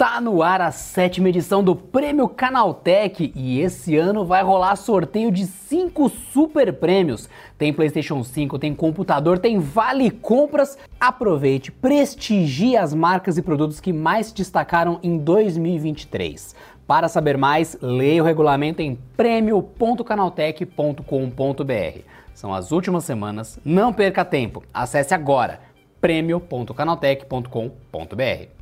Tá no ar a sétima edição do Prêmio Canaltech e esse ano vai rolar sorteio de cinco super prêmios. Tem PlayStation 5, tem computador, tem vale compras. Aproveite, prestigie as marcas e produtos que mais destacaram em 2023. Para saber mais, leia o regulamento em prêmio.canaltech.com.br. São as últimas semanas, não perca tempo. Acesse agora prêmio.canaltech.com.br.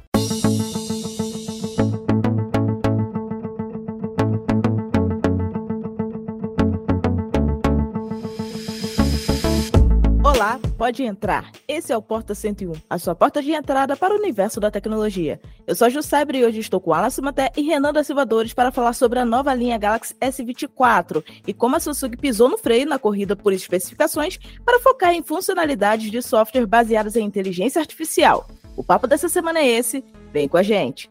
pode entrar. Esse é o Porta 101, a sua porta de entrada para o universo da tecnologia. Eu sou a Juscebre e hoje estou com Alan Simaté e Renan da Silvadores para falar sobre a nova linha Galaxy S24 e como a Samsung pisou no freio na corrida por especificações para focar em funcionalidades de software baseadas em inteligência artificial. O papo dessa semana é esse, vem com a gente.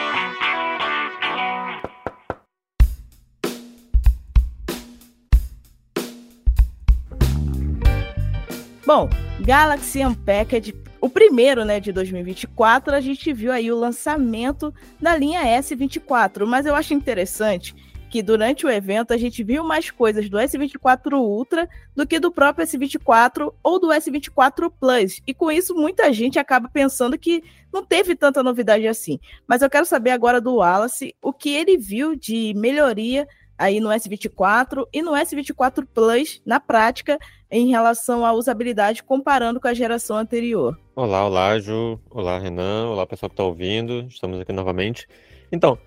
Bom, Galaxy Unpacked, o primeiro, né, de 2024, a gente viu aí o lançamento da linha S24, mas eu acho interessante que durante o evento a gente viu mais coisas do S24 Ultra do que do próprio S24 ou do S24 Plus. E com isso muita gente acaba pensando que não teve tanta novidade assim. Mas eu quero saber agora do Wallace o que ele viu de melhoria aí no S24 e no S24 Plus na prática em relação à usabilidade comparando com a geração anterior. Olá, olá, Ju. Olá, Renan. Olá, pessoal que está ouvindo. Estamos aqui novamente. Então,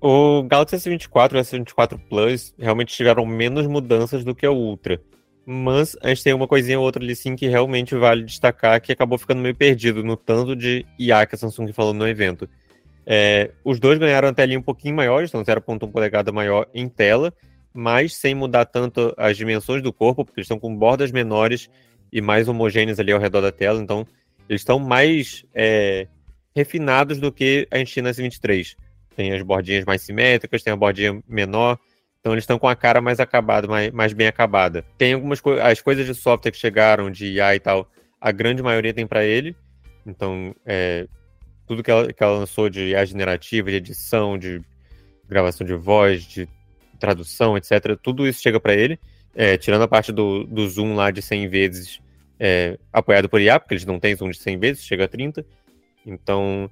o Galaxy S24 e o S24 Plus realmente tiveram menos mudanças do que o Ultra. Mas a gente tem uma coisinha ou outra ali sim que realmente vale destacar que acabou ficando meio perdido no tanto de IA que a Samsung falou no evento. É, os dois ganharam a telinha um pouquinho maior, então 0.1 polegada maior em tela, mas sem mudar tanto as dimensões do corpo, porque eles estão com bordas menores e mais homogêneas ali ao redor da tela, então eles estão mais é, refinados do que a gente tinha na S23. Tem as bordinhas mais simétricas, tem a bordinha menor, então eles estão com a cara mais acabada, mais, mais bem acabada. Tem algumas coisas, as coisas de software que chegaram, de IA e tal, a grande maioria tem para ele, então é, tudo que ela, que ela lançou de IA generativa, de edição, de gravação de voz, de tradução, etc., tudo isso chega para ele, é, tirando a parte do, do zoom lá de 100 vezes é, apoiado por IA, porque eles não têm zoom de 100 vezes, chega a 30. Então,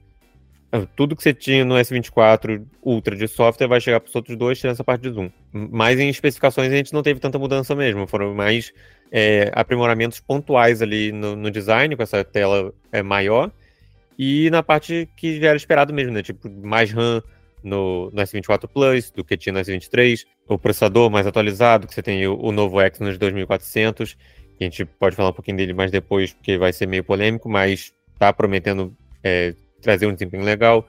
tudo que você tinha no S24 Ultra de software vai chegar para os outros dois, tirando essa parte de zoom. Mas em especificações a gente não teve tanta mudança mesmo, foram mais é, aprimoramentos pontuais ali no, no, design, com essa tela é, maior, e na parte que já era esperado mesmo, né? Tipo, mais RAM no, no S24 Plus do que tinha no S23, o processador mais atualizado, que você tem o, o novo Exynos 2400, que a gente pode falar um pouquinho dele mais depois, porque vai ser meio polêmico, mas tá prometendo é, trazer um desempenho legal.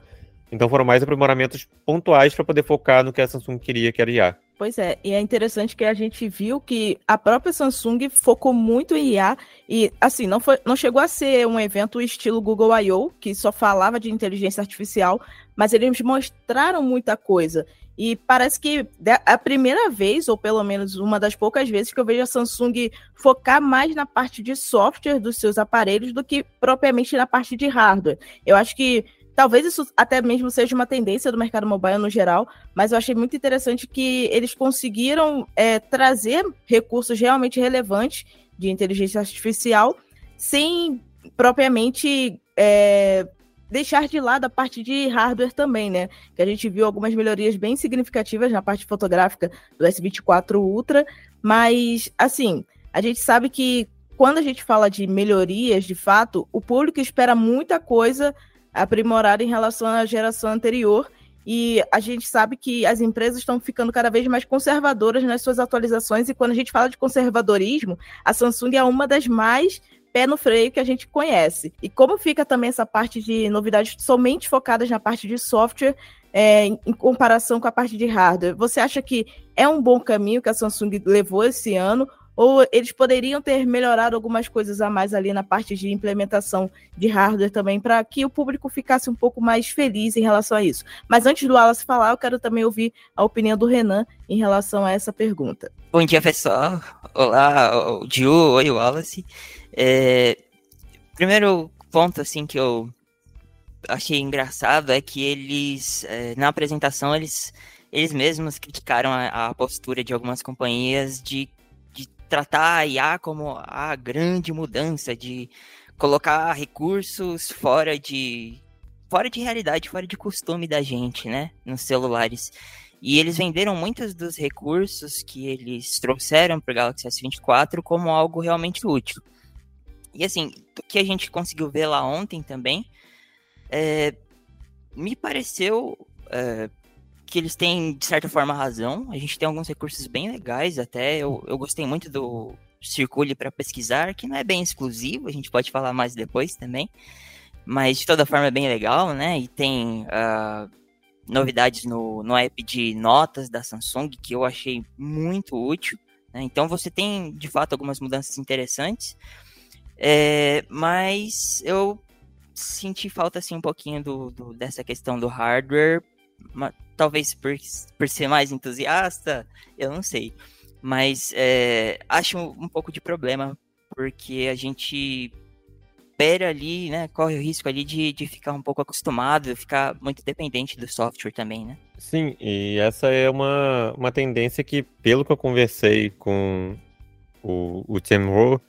Então foram mais aprimoramentos pontuais para poder focar no que a Samsung queria, que era IA. Pois é, e é interessante que a gente viu que a própria Samsung focou muito em IA e assim, não foi não chegou a ser um evento estilo Google I/O, que só falava de inteligência artificial, mas eles mostraram muita coisa. E parece que a primeira vez, ou pelo menos uma das poucas vezes, que eu vejo a Samsung focar mais na parte de software dos seus aparelhos do que propriamente na parte de hardware. Eu acho que Talvez isso até mesmo seja uma tendência do mercado mobile no geral, mas eu achei muito interessante que eles conseguiram é, trazer recursos realmente relevantes de inteligência artificial sem propriamente é, deixar de lado a parte de hardware também, né? Que a gente viu algumas melhorias bem significativas na parte fotográfica do S24 Ultra, mas assim, a gente sabe que quando a gente fala de melhorias, de fato, o público espera muita coisa aprimorada em relação à geração anterior. E a gente sabe que as empresas estão ficando cada vez mais conservadoras nas suas atualizações. E quando a gente fala de conservadorismo, a Samsung é uma das mais pé no freio que a gente conhece. E como fica também essa parte de novidades somente focadas na parte de software, é, em, em comparação com a parte de hardware, você acha que é um bom caminho que a Samsung levou esse ano? Ou eles poderiam ter melhorado algumas coisas a mais ali na parte de implementação de hardware também, para que o público ficasse um pouco mais feliz em relação a isso. Mas antes do Wallace falar, eu quero também ouvir a opinião do Renan em relação a essa pergunta. Bom dia, pessoal. Olá, o Diu, oi, Wallace. É... Primeiro ponto, assim, que eu achei engraçado é que eles, é, na apresentação, eles, eles mesmos criticaram a, a postura de algumas companhias de tratar a IA como a grande mudança de colocar recursos fora de fora de realidade, fora de costume da gente, né, nos celulares. E eles venderam muitos dos recursos que eles trouxeram para o Galaxy S24 como algo realmente útil. E assim, o que a gente conseguiu ver lá ontem também, é, me pareceu é, que eles têm, de certa forma, razão. A gente tem alguns recursos bem legais até. Eu, eu gostei muito do Circule para pesquisar, que não é bem exclusivo, a gente pode falar mais depois também. Mas de toda forma é bem legal, né? E tem uh, novidades no, no app de notas da Samsung que eu achei muito útil. Né? Então você tem de fato algumas mudanças interessantes. É, mas eu senti falta assim um pouquinho do, do, dessa questão do hardware talvez por, por ser mais entusiasta, eu não sei. Mas é, acho um, um pouco de problema, porque a gente pera ali, né, corre o risco ali de, de ficar um pouco acostumado, ficar muito dependente do software também, né? Sim, e essa é uma, uma tendência que, pelo que eu conversei com o, o Tim Ho,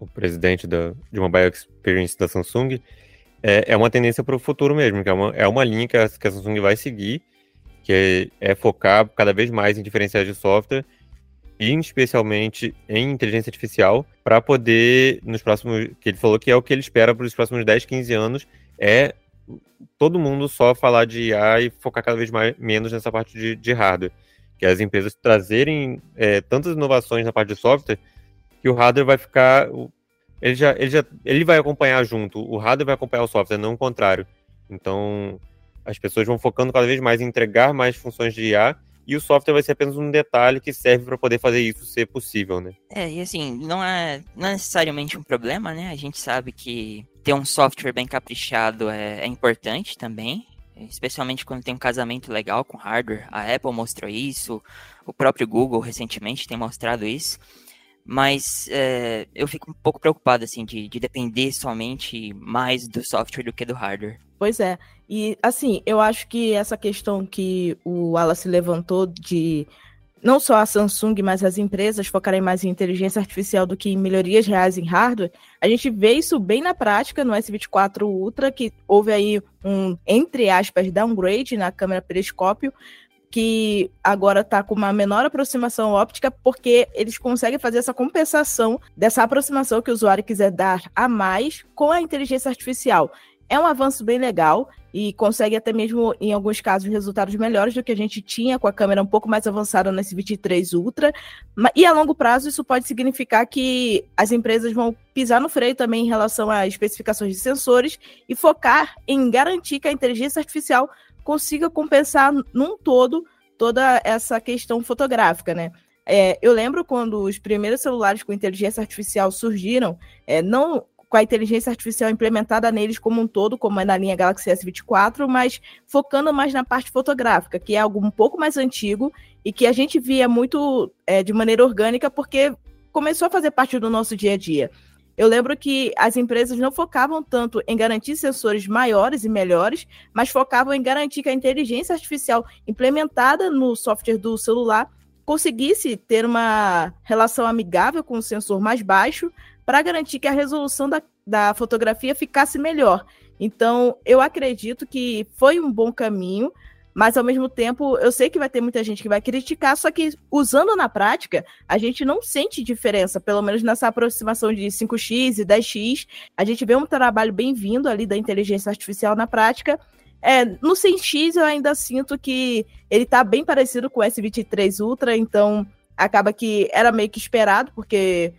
o presidente da, de Mobile Experience da Samsung, é, é uma tendência para o futuro mesmo, que é uma, é uma linha que a, que a Samsung vai seguir, que é, é focar cada vez mais em diferenciais de software e especialmente em inteligência artificial para poder nos próximos que ele falou que é o que ele espera para os próximos 10, 15 anos é todo mundo só falar de IA e focar cada vez mais, menos nessa parte de, de hardware. Que as empresas trazerem é, tantas inovações na parte de software que o hardware vai ficar ele já, ele já ele vai acompanhar junto o hardware vai acompanhar o software não o contrário. Então as pessoas vão focando cada vez mais em entregar mais funções de IA e o software vai ser apenas um detalhe que serve para poder fazer isso ser possível, né? É, e assim, não é, não é necessariamente um problema, né? A gente sabe que ter um software bem caprichado é, é importante também, especialmente quando tem um casamento legal com hardware. A Apple mostrou isso, o próprio Google recentemente tem mostrado isso. Mas é, eu fico um pouco preocupado, assim, de, de depender somente mais do software do que do hardware. Pois é. E, assim, eu acho que essa questão que o Wallace levantou de não só a Samsung, mas as empresas focarem mais em inteligência artificial do que em melhorias reais em hardware, a gente vê isso bem na prática no S24 Ultra, que houve aí um, entre aspas, downgrade na câmera periscópio, que agora está com uma menor aproximação óptica, porque eles conseguem fazer essa compensação dessa aproximação que o usuário quiser dar a mais com a inteligência artificial é um avanço bem legal e consegue até mesmo, em alguns casos, resultados melhores do que a gente tinha com a câmera um pouco mais avançada nesse 23 Ultra. E a longo prazo, isso pode significar que as empresas vão pisar no freio também em relação às especificações de sensores e focar em garantir que a inteligência artificial consiga compensar num todo toda essa questão fotográfica, né? É, eu lembro quando os primeiros celulares com inteligência artificial surgiram, é, não com a inteligência artificial implementada neles como um todo, como é na linha Galaxy S24, mas focando mais na parte fotográfica, que é algo um pouco mais antigo e que a gente via muito é, de maneira orgânica, porque começou a fazer parte do nosso dia a dia. Eu lembro que as empresas não focavam tanto em garantir sensores maiores e melhores, mas focavam em garantir que a inteligência artificial implementada no software do celular conseguisse ter uma relação amigável com o sensor mais baixo, para garantir que a resolução da, da fotografia ficasse melhor. Então, eu acredito que foi um bom caminho, mas ao mesmo tempo, eu sei que vai ter muita gente que vai criticar, só que usando na prática, a gente não sente diferença, pelo menos nessa aproximação de 5x e 10x. A gente vê um trabalho bem-vindo ali da inteligência artificial na prática. É, no 100x eu ainda sinto que ele está bem parecido com o S23 Ultra, então acaba que era meio que esperado, porque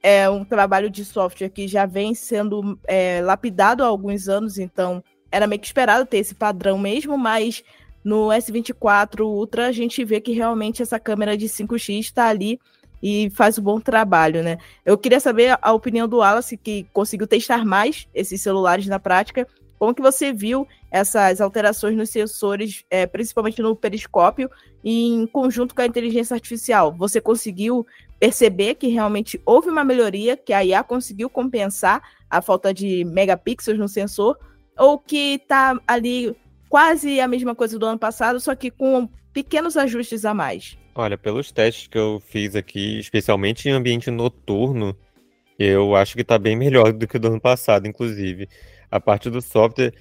é um trabalho de software que já vem sendo é, lapidado há alguns anos, então era meio que esperado ter esse padrão mesmo, mas no S24 Ultra a gente vê que realmente essa câmera de 5x está ali e faz um bom trabalho, né? Eu queria saber a opinião do Wallace, que conseguiu testar mais esses celulares na prática. Como que você viu essas alterações nos sensores, é, principalmente no periscópio, em conjunto com a inteligência artificial? Você conseguiu perceber que realmente houve uma melhoria, que a IA conseguiu compensar a falta de megapixels no sensor, ou que está ali quase a mesma coisa do ano passado, só que com pequenos ajustes a mais? Olha, pelos testes que eu fiz aqui, especialmente em ambiente noturno, eu acho que está bem melhor do que o do ano passado, inclusive. A parte do software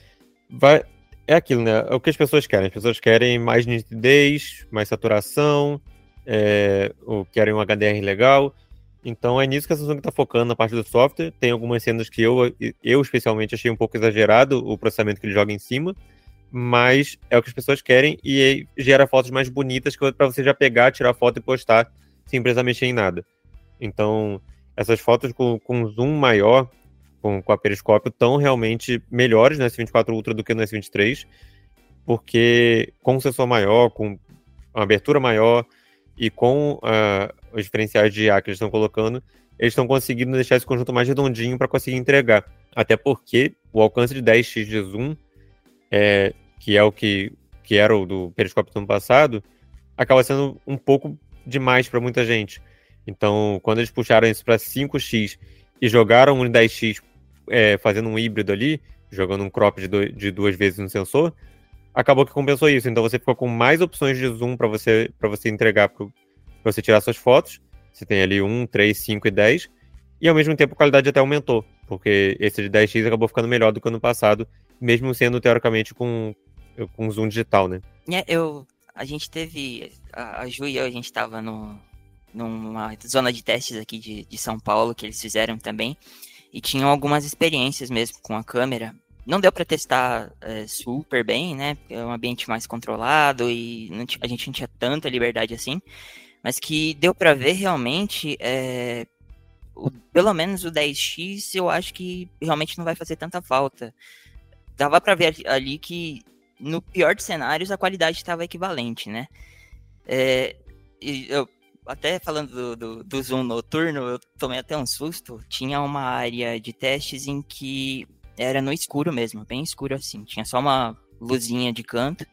vai. É aquilo, né? É o que as pessoas querem. As pessoas querem mais nitidez, mais saturação, é... ou querem um HDR legal. Então é nisso que a Samsung está focando na parte do software. Tem algumas cenas que eu, eu especialmente achei um pouco exagerado o processamento que ele joga em cima mas é o que as pessoas querem e gera fotos mais bonitas para você já pegar, tirar foto e postar sem precisar mexer em nada. Então, essas fotos com, com zoom maior, com, com a periscópio, estão realmente melhores no S24 Ultra do que no S23, porque com um sensor maior, com uma abertura maior e com uh, os diferenciais de IA que eles estão colocando, eles estão conseguindo deixar esse conjunto mais redondinho para conseguir entregar. Até porque o alcance de 10x de zoom é, que é o que, que era o do periscópio do ano passado, acaba sendo um pouco demais para muita gente. Então, quando eles puxaram isso para 5x e jogaram um 10x é, fazendo um híbrido ali, jogando um crop de, do, de duas vezes no sensor, acabou que compensou isso. Então você ficou com mais opções de zoom para você, você entregar para você tirar suas fotos. Você tem ali 1, 3, 5 e 10. E ao mesmo tempo a qualidade até aumentou, porque esse de 10x acabou ficando melhor do que ano passado, mesmo sendo teoricamente com, com zoom digital, né? É, eu, a gente teve, a, a Ju e eu, a gente estava no, numa zona de testes aqui de, de São Paulo, que eles fizeram também, e tinham algumas experiências mesmo com a câmera. Não deu para testar é, super bem, né? É um ambiente mais controlado e a gente não tinha tanta liberdade assim, mas que deu para ver realmente é, o, pelo menos o 10x eu acho que realmente não vai fazer tanta falta. Dava para ver ali que no pior dos cenários a qualidade estava equivalente, né? É, eu, até falando do, do, do, zoom noturno, eu tomei até um susto. Tinha uma área de testes em que era no escuro mesmo, bem escuro assim. Tinha só uma luzinha de canto.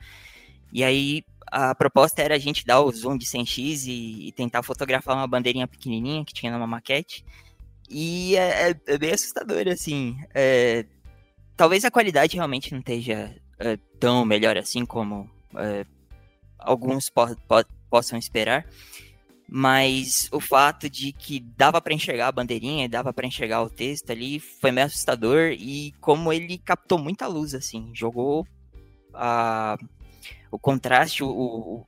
E aí a proposta era a gente dar o zoom de 100x e, e tentar fotografar uma bandeirinha pequenininha que tinha numa maquete. E é, é, é bem assustador, assim. É, talvez a qualidade realmente não esteja é, tão melhor assim como é, alguns po po possam esperar. Mas o fato de que dava para enxergar a bandeirinha, dava para enxergar o texto ali, foi meio assustador. E como ele captou muita luz, assim, jogou a, o contraste, o, o,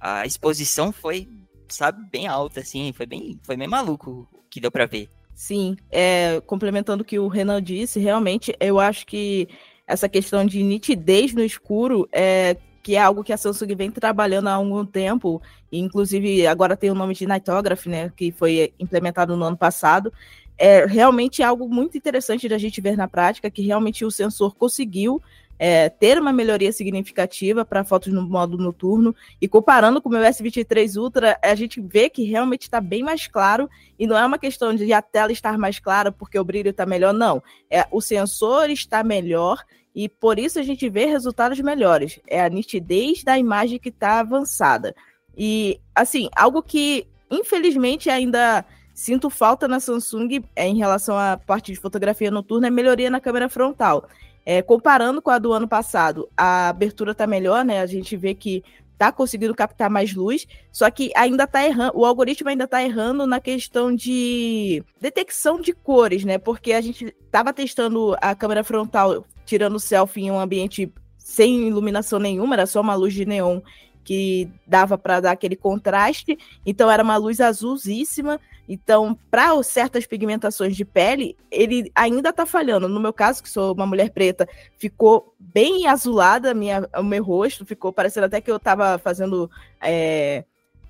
a exposição foi, sabe, bem alta, assim, foi bem, foi bem maluco o que deu para ver. Sim, é, complementando o que o Renan disse, realmente eu acho que essa questão de nitidez no escuro é que é algo que a Samsung vem trabalhando há algum tempo, inclusive agora tem o nome de Nightograph, né, que foi implementado no ano passado, é realmente algo muito interessante da gente ver na prática, que realmente o sensor conseguiu é, ter uma melhoria significativa para fotos no modo noturno. E comparando com o meu S23 Ultra, a gente vê que realmente está bem mais claro. E não é uma questão de a tela estar mais clara porque o brilho está melhor, não. É, o sensor está melhor e por isso a gente vê resultados melhores. É a nitidez da imagem que está avançada. E, assim, algo que infelizmente ainda sinto falta na Samsung é, em relação à parte de fotografia noturna é melhoria na câmera frontal. É, comparando com a do ano passado, a abertura está melhor, né? A gente vê que está conseguindo captar mais luz, só que ainda está errando, o algoritmo ainda está errando na questão de detecção de cores, né? Porque a gente estava testando a câmera frontal tirando selfie em um ambiente sem iluminação nenhuma, era só uma luz de neon que dava para dar aquele contraste, então era uma luz azulzíssima. Então, para certas pigmentações de pele, ele ainda está falhando. No meu caso, que sou uma mulher preta, ficou bem azulada minha, o meu rosto, ficou parecendo até que eu estava fazendo é,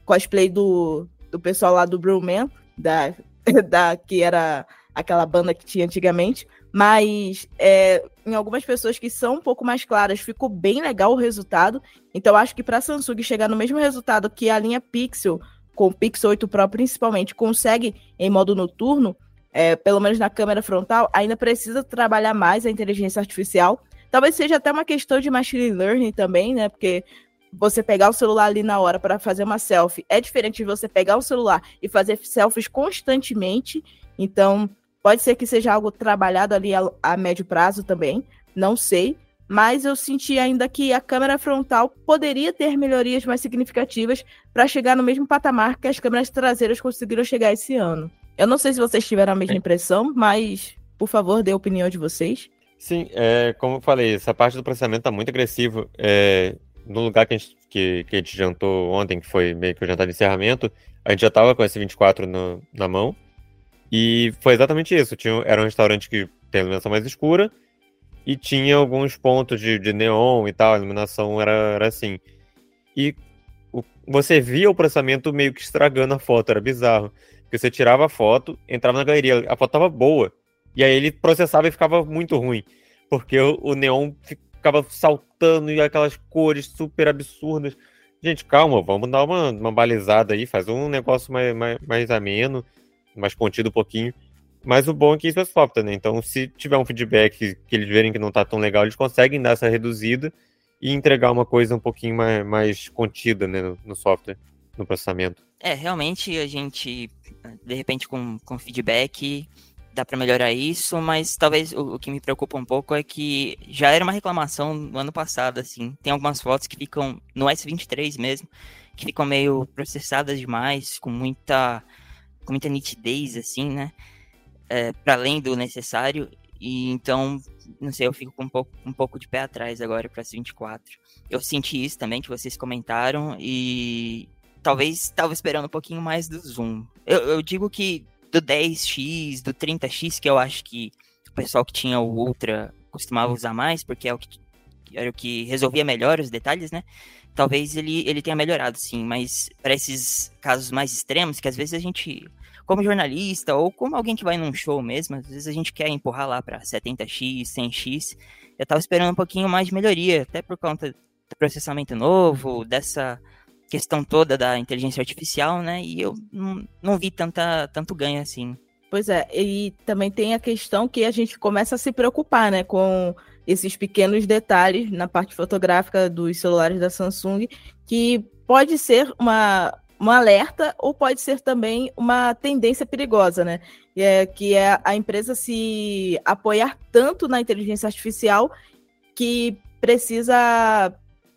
cosplay do, do pessoal lá do Brewman, da da que era aquela banda que tinha antigamente, mas é, em algumas pessoas que são um pouco mais claras ficou bem legal o resultado. Então acho que para a Samsung chegar no mesmo resultado que a linha Pixel com o Pixel 8 Pro principalmente consegue em modo noturno, é, pelo menos na câmera frontal, ainda precisa trabalhar mais a inteligência artificial. Talvez seja até uma questão de machine learning também, né? Porque você pegar o celular ali na hora para fazer uma selfie é diferente de você pegar o celular e fazer selfies constantemente. Então, pode ser que seja algo trabalhado ali a, a médio prazo também, não sei. Mas eu senti ainda que a câmera frontal poderia ter melhorias mais significativas para chegar no mesmo patamar que as câmeras traseiras conseguiram chegar esse ano. Eu não sei se vocês tiveram a mesma impressão, mas por favor, dê a opinião de vocês. Sim, é, como eu falei, essa parte do processamento está muito agressivo. É, no lugar que a, gente, que, que a gente jantou ontem, que foi meio que o jantar de encerramento, a gente já tava com esse 24 no, na mão. E foi exatamente isso. Tinha, era um restaurante que tem iluminação mais escura e tinha alguns pontos de, de neon e tal, a iluminação era, era assim. E o, você via o processamento meio que estragando a foto, era bizarro. Porque você tirava a foto, entrava na galeria, a foto tava boa. E aí ele processava e ficava muito ruim. Porque o, o neon ficava saltando e aquelas cores super absurdas. Gente, calma, vamos dar uma, uma balizada aí, faz um negócio mais, mais, mais ameno, mais contido um pouquinho. Mas o bom é que isso é software, né? Então, se tiver um feedback que eles verem que não tá tão legal, eles conseguem dar essa reduzida e entregar uma coisa um pouquinho mais, mais contida né, no, software, no processamento. É, realmente a gente, de repente, com, com feedback, dá para melhorar isso, mas talvez o, o, que me preocupa um pouco é que já era uma reclamação no ano passado, assim. Tem algumas fotos que ficam no S23 mesmo, que ficam meio processadas demais, com muita, com muita nitidez, assim, né? É, para além do necessário. E então, não sei, eu fico com um pouco, um pouco de pé atrás agora para S24. Eu senti isso também que vocês comentaram e talvez estava esperando um pouquinho mais do zoom. Eu, eu digo que do 10x, do 30x, que eu acho que o pessoal que tinha o Ultra costumava usar mais, porque é o que era o que resolvia melhor os detalhes, né? Talvez ele, ele tenha melhorado, sim, mas para esses casos mais extremos, que às vezes a gente, como jornalista ou como alguém que vai num show mesmo, às vezes a gente quer empurrar lá para 70x, 100x. Eu tava esperando um pouquinho mais de melhoria, até por conta do processamento novo, dessa questão toda da inteligência artificial, né? E eu não, não vi tanta, tanto ganho assim. Pois é, e também tem a questão que a gente começa a se preocupar, né, com esses pequenos detalhes na parte fotográfica dos celulares da Samsung, que pode ser uma, uma alerta ou pode ser também uma tendência perigosa, né? É, que é a empresa se apoiar tanto na inteligência artificial que precisa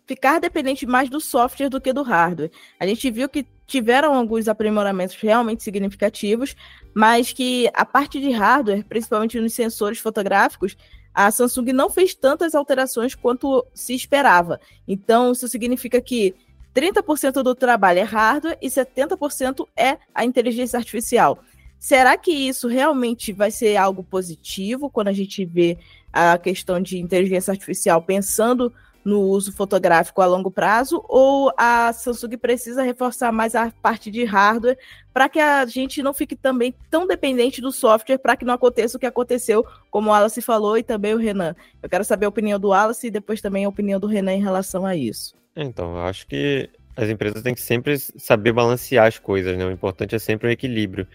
ficar dependente mais do software do que do hardware. A gente viu que tiveram alguns aprimoramentos realmente significativos, mas que a parte de hardware, principalmente nos sensores fotográficos, a Samsung não fez tantas alterações quanto se esperava. Então, isso significa que 30% do trabalho é hardware e 70% é a inteligência artificial. Será que isso realmente vai ser algo positivo quando a gente vê a questão de inteligência artificial pensando no uso fotográfico a longo prazo ou a Samsung precisa reforçar mais a parte de hardware para que a gente não fique também tão dependente do software para que não aconteça o que aconteceu, como o Wallace falou e também o Renan. Eu quero saber a opinião do Wallace e depois também a opinião do Renan em relação a isso. Então, eu acho que as empresas têm que sempre saber balancear as coisas, né? O importante é sempre o equilíbrio.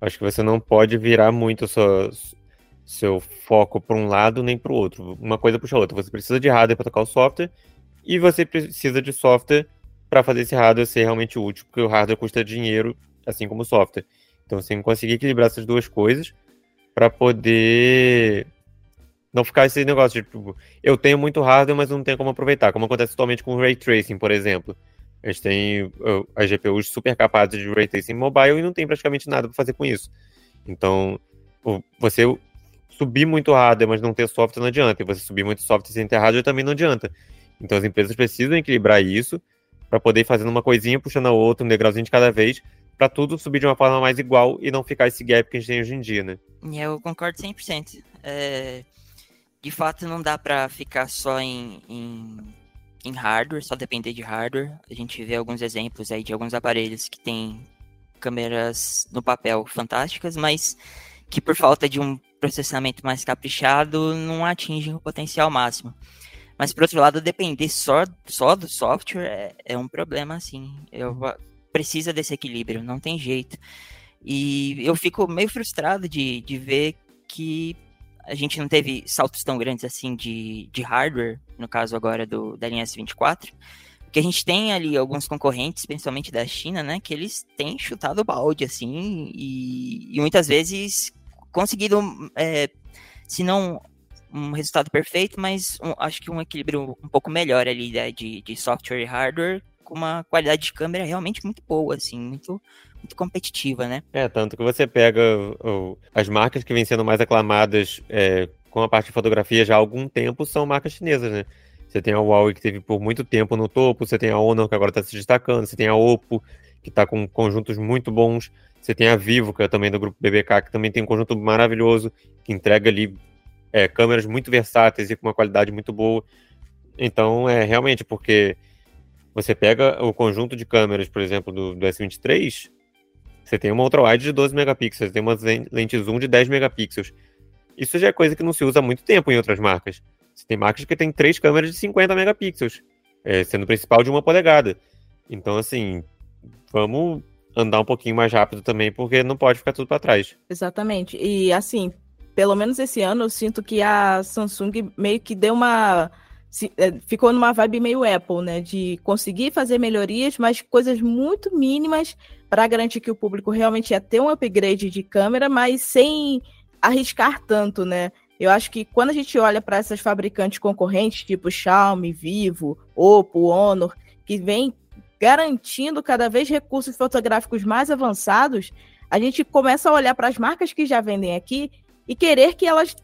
Eu acho que você não pode virar muito seu foco para um lado nem para o outro. Uma coisa puxa a outra. Você precisa de hardware para tocar o software e você precisa de software para fazer esse hardware ser realmente útil, porque o hardware custa dinheiro, assim como o software. Então você tem que conseguir equilibrar essas duas coisas para poder não ficar esse negócio de tipo, eu tenho muito hardware, mas não tenho como aproveitar, como acontece atualmente com o ray tracing, por exemplo. A gente tem as GPUs super capazes de ray tracing mobile e não tem praticamente nada para fazer com isso. Então, você subir muito hardware, mas não ter software não adianta. E você subir muito software sem ter hardware também não adianta. Então as empresas precisam equilibrar isso para poder ir fazendo uma coisinha puxando a outra, um degrauzinho de cada vez, para tudo subir de uma forma mais igual e não ficar esse gap que a gente tem hoje em dia, né? Eu concordo 100%. É... De fato, não dá para ficar só em, em, em hardware, só depender de hardware. A gente vê alguns exemplos aí de alguns aparelhos que têm câmeras no papel fantásticas, mas que por falta de um processamento mais caprichado não atingem o potencial máximo. Mas por outro lado, depender só, só do software é, é um problema, assim. Eu, precisa desse equilíbrio, não tem jeito. E eu fico meio frustrado de, de ver que a gente não teve saltos tão grandes assim de, de hardware, no caso agora do da linha S24, porque a gente tem ali alguns concorrentes, principalmente da China, né, que eles têm chutado o balde, assim, e, e muitas vezes conseguido, é, se não um resultado perfeito, mas um, acho que um equilíbrio um pouco melhor ali né, de, de software e hardware, com uma qualidade de câmera realmente muito boa, assim, muito muito competitiva, né? É, tanto que você pega as marcas que vêm sendo mais aclamadas é, com a parte de fotografia já há algum tempo são marcas chinesas, né? Você tem a Huawei que teve por muito tempo no topo, você tem a Honor que agora está se destacando, você tem a Oppo que está com conjuntos muito bons, você tem a Vivo, que é também do grupo BBK, que também tem um conjunto maravilhoso, que entrega ali é, câmeras muito versáteis e com uma qualidade muito boa. Então, é realmente porque você pega o conjunto de câmeras, por exemplo, do, do S23, você tem uma ultra-wide de 12 megapixels, tem uma lente zoom de 10 megapixels. Isso já é coisa que não se usa há muito tempo em outras marcas. Você tem marcas que tem três câmeras de 50 megapixels, é, sendo principal de uma polegada. Então, assim, vamos andar um pouquinho mais rápido também, porque não pode ficar tudo para trás. Exatamente. E, assim, pelo menos esse ano, eu sinto que a Samsung meio que deu uma se, é, ficou numa vibe meio Apple, né? De conseguir fazer melhorias, mas coisas muito mínimas para garantir que o público realmente ia ter um upgrade de câmera, mas sem arriscar tanto, né? Eu acho que quando a gente olha para essas fabricantes concorrentes, tipo Xiaomi, Vivo, Oppo, Honor, que vem garantindo cada vez recursos fotográficos mais avançados, a gente começa a olhar para as marcas que já vendem aqui e querer que elas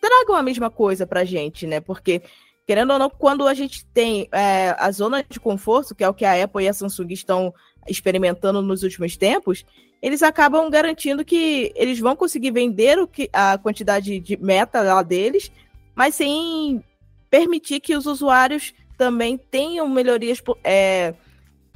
tragam a mesma coisa para a gente, né? Porque querendo ou não, quando a gente tem é, a zona de conforto, que é o que a Apple e a Samsung estão experimentando nos últimos tempos, eles acabam garantindo que eles vão conseguir vender o que, a quantidade de meta lá deles, mas sem permitir que os usuários também tenham melhorias é,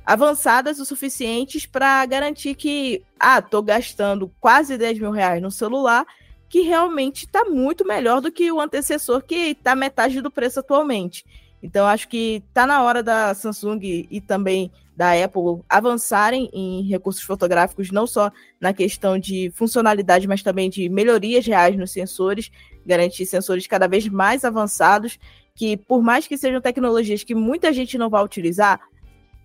avançadas o suficientes para garantir que, ah, estou gastando quase 10 mil reais no celular que realmente está muito melhor do que o antecessor, que está metade do preço atualmente. Então, acho que está na hora da Samsung e também da Apple avançarem em recursos fotográficos, não só na questão de funcionalidade, mas também de melhorias reais nos sensores, garantir sensores cada vez mais avançados, que por mais que sejam tecnologias que muita gente não vai utilizar,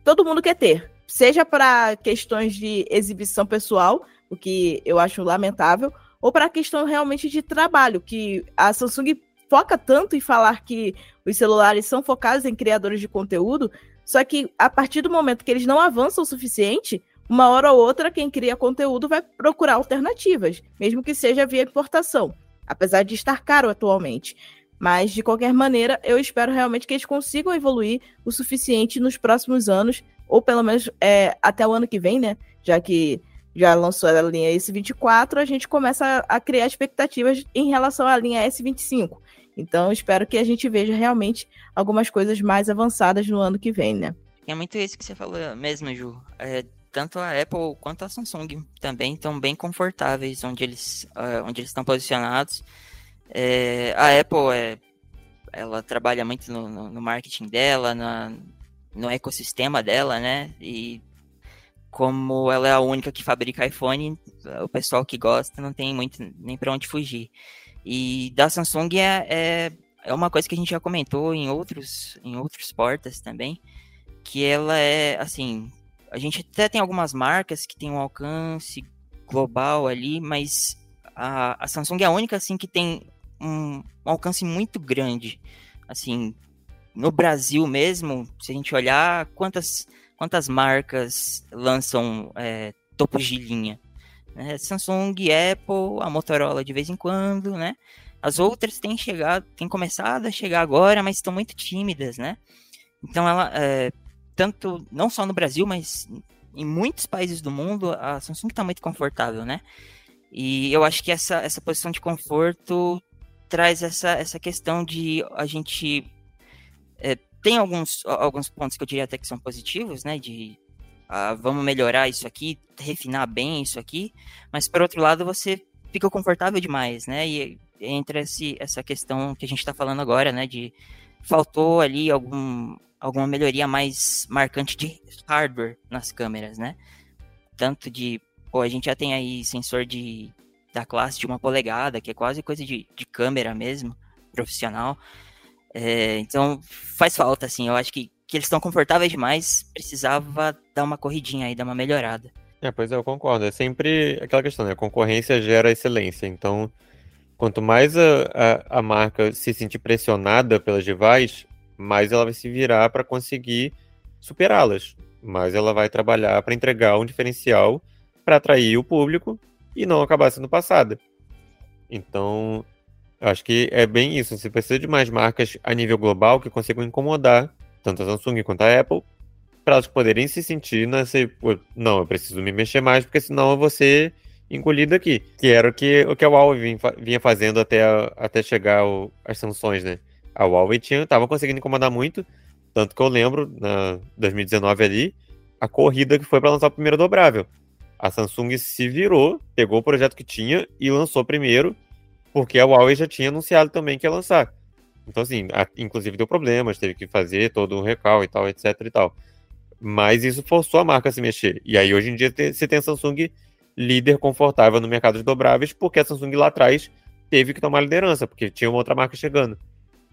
todo mundo quer ter. Seja para questões de exibição pessoal, o que eu acho lamentável, ou para a questão realmente de trabalho, que a Samsung foca tanto em falar que os celulares são focados em criadores de conteúdo, só que a partir do momento que eles não avançam o suficiente, uma hora ou outra quem cria conteúdo vai procurar alternativas, mesmo que seja via importação, apesar de estar caro atualmente. Mas, de qualquer maneira, eu espero realmente que eles consigam evoluir o suficiente nos próximos anos, ou pelo menos é, até o ano que vem, né? Já que já lançou a linha S24, a gente começa a, criar expectativas em relação à linha S25. Então, espero que a gente veja realmente algumas coisas mais avançadas no ano que vem, né? É muito isso que você falou mesmo, Ju. É, tanto a Apple quanto a Samsung também estão bem confortáveis onde eles, uh, onde eles estão posicionados. É, a Apple é, ela trabalha muito no, no, no marketing dela, na, no ecossistema dela, né? E como ela é a única que fabrica iPhone, o pessoal que gosta não tem muito nem para onde fugir. E da Samsung é, é, é, uma coisa que a gente já comentou em outros, em outros portas também, que ela é, assim, a gente até tem algumas marcas que tem um alcance global ali, mas a, a Samsung é a única, assim, que tem um, um alcance muito grande. Assim, no Brasil mesmo, se a gente olhar quantas quantas marcas lançam é, topos de linha? Né? Samsung, Apple, a Motorola de vez em quando, né? As outras têm chegado, têm começado a chegar agora, mas estão muito tímidas, né? Então ela, é, tanto não só no Brasil, mas em muitos países do mundo, a Samsung está muito confortável, né? E eu acho que essa, essa posição de conforto traz essa, essa questão de a gente é, tem alguns, alguns pontos que eu diria até que são positivos, né? De ah, vamos melhorar isso aqui, refinar bem isso aqui, mas por outro lado você fica confortável demais, né? E entra esse, essa questão que a gente está falando agora, né? De faltou ali algum, alguma melhoria mais marcante de hardware nas câmeras, né? Tanto de, pô, a gente já tem aí sensor de, da classe de uma polegada, que é quase coisa de, de câmera mesmo, profissional. É, então faz falta, assim, eu acho que, que eles estão confortáveis demais, precisava dar uma corridinha aí, dar uma melhorada. É, pois é, eu concordo. É sempre aquela questão, né? A concorrência gera excelência. Então, quanto mais a, a, a marca se sentir pressionada pelas rivais, mais ela vai se virar para conseguir superá-las. Mais ela vai trabalhar para entregar um diferencial para atrair o público e não acabar sendo passada. Então, acho que é bem isso. Você precisa de mais marcas a nível global que consigam incomodar tanto a Samsung quanto a Apple para elas poderem se sentir nessa. Não, eu preciso me mexer mais, porque senão eu vou ser engolido aqui. Que era o que, o que a Huawei vinha fazendo até, até chegar o, as sanções, né? A Huawei tinha, tava conseguindo incomodar muito, tanto que eu lembro, na 2019 ali, a corrida que foi para lançar o primeiro dobrável. A Samsung se virou, pegou o projeto que tinha e lançou primeiro, porque a Huawei já tinha anunciado também que ia lançar. Então, assim, a, inclusive deu problemas, teve que fazer todo um recal e tal, etc e tal. Mas isso forçou a marca a se mexer. E aí, hoje em dia, você tem a Samsung líder confortável no mercado de dobráveis, porque a Samsung lá atrás teve que tomar liderança, porque tinha uma outra marca chegando.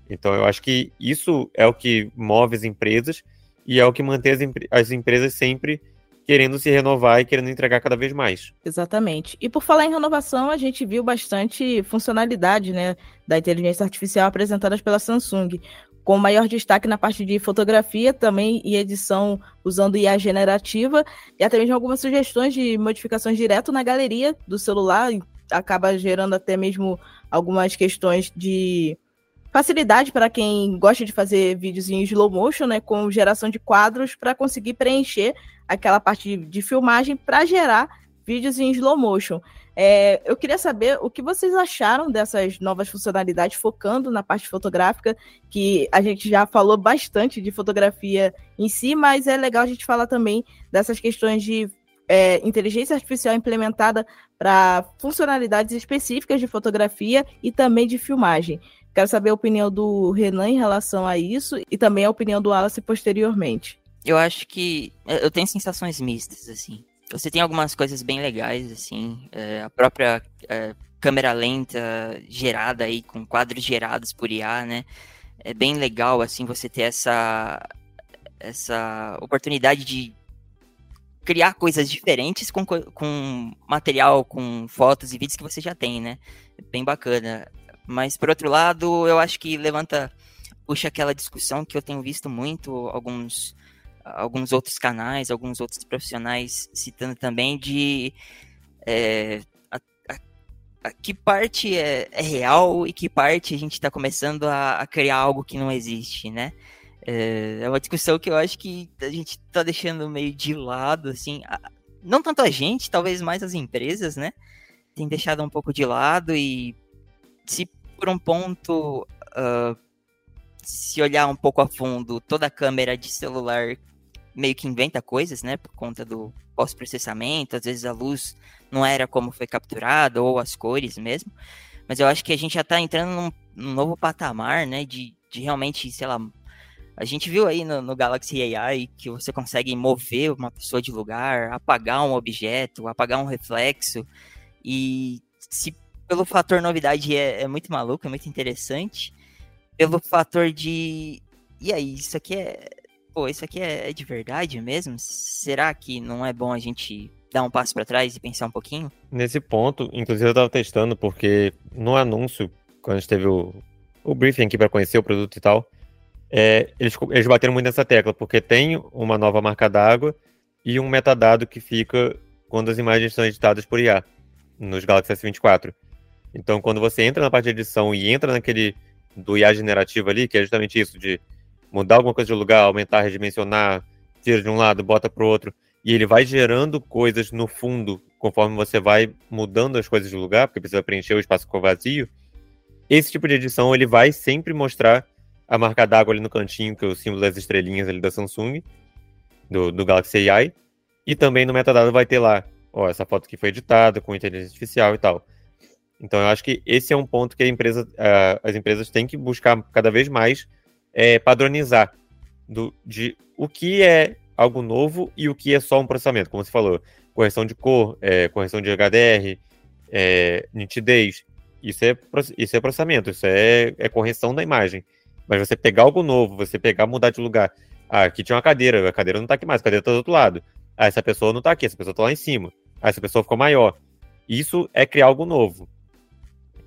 Então, eu acho que isso é o que move as empresas e é o que mantém as, as empresas sempre querendo se renovar e querendo entregar cada vez mais. Exatamente. E por falar em renovação, a gente viu bastante funcionalidade né, da inteligência artificial apresentadas pela Samsung com maior destaque na parte de fotografia também e edição usando IA generativa e até mesmo algumas sugestões de modificações direto na galeria do celular, acaba gerando até mesmo algumas questões de facilidade para quem gosta de fazer vídeos em slow motion, né, com geração de quadros para conseguir preencher aquela parte de, de filmagem para gerar vídeos em slow motion. É, eu queria saber o que vocês acharam dessas novas funcionalidades, focando na parte fotográfica, que a gente já falou bastante de fotografia em si, mas é legal a gente falar também dessas questões de é, inteligência artificial implementada para funcionalidades específicas de fotografia e também de filmagem. Quero saber a opinião do Renan em relação a isso e também a opinião do Wallace posteriormente. Eu acho que eu tenho sensações mistas, assim. Você tem algumas coisas bem legais, assim, é, a própria é, câmera lenta gerada aí, com quadros gerados por IA, né? É bem legal, assim, você ter essa, essa oportunidade de criar coisas diferentes com, com material, com fotos e vídeos que você já tem, né? Bem bacana. Mas, por outro lado, eu acho que levanta, puxa aquela discussão que eu tenho visto muito, alguns alguns outros canais, alguns outros profissionais citando também de é, a, a, a, que parte é, é, real e que parte a gente está começando a, criar algo que não existe, né? É, é uma discussão que eu acho que a gente está deixando meio de lado, assim, não tanto a gente, talvez mais as empresas, né? Tem deixado um pouco de lado e se por um ponto uh, se olhar um pouco a fundo, toda câmera de celular meio que inventa coisas, né? Por conta do pós-processamento, às vezes a luz não era como foi capturada, ou as cores mesmo. Mas eu acho que a gente já está entrando num, num, novo patamar, né? De, de realmente, sei lá. A gente viu aí no, no Galaxy AI que você consegue mover uma pessoa de lugar, apagar um objeto, apagar um reflexo. E se pelo fator novidade é, é muito maluco, é muito interessante. Pelo fator de. E aí, isso aqui é, pô, isso aqui é, é de verdade mesmo? Será que não é bom a gente dar um passo para trás e pensar um pouquinho? Nesse ponto, inclusive eu tava testando, porque no anúncio, quando a gente teve o, o briefing aqui para conhecer o produto e tal, é, eles, eles bateram muito nessa tecla, porque tem uma nova marca d'água e um metadado que fica quando as imagens são editadas por IA, nos Galaxy S24. Então, quando você entra na parte de edição e entra naquele do IA generativo ali, que é justamente isso, de mudar alguma coisa de lugar, aumentar, redimensionar, tira de um lado, bota para o outro, e ele vai gerando coisas no fundo conforme você vai mudando as coisas de lugar, porque precisa preencher o espaço com vazio. Esse tipo de edição ele vai sempre mostrar a marca d'água ali no cantinho, que é o símbolo das estrelinhas ali da Samsung, do, do Galaxy AI. E também no metadado vai ter lá, ó, essa foto que foi editada com inteligência artificial e tal. Então eu acho que esse é um ponto que empresa, uh, as empresas têm que buscar cada vez mais é, padronizar do, de o que é algo novo e o que é só um processamento, como você falou, correção de cor, é, correção de HDR, é, nitidez, isso é, isso é processamento, isso é, é correção da imagem. Mas você pegar algo novo, você pegar, mudar de lugar. Ah, aqui tinha uma cadeira, a cadeira não tá aqui mais, a cadeira tá do outro lado. Ah, essa pessoa não tá aqui, essa pessoa tá lá em cima. Ah, essa pessoa ficou maior. Isso é criar algo novo.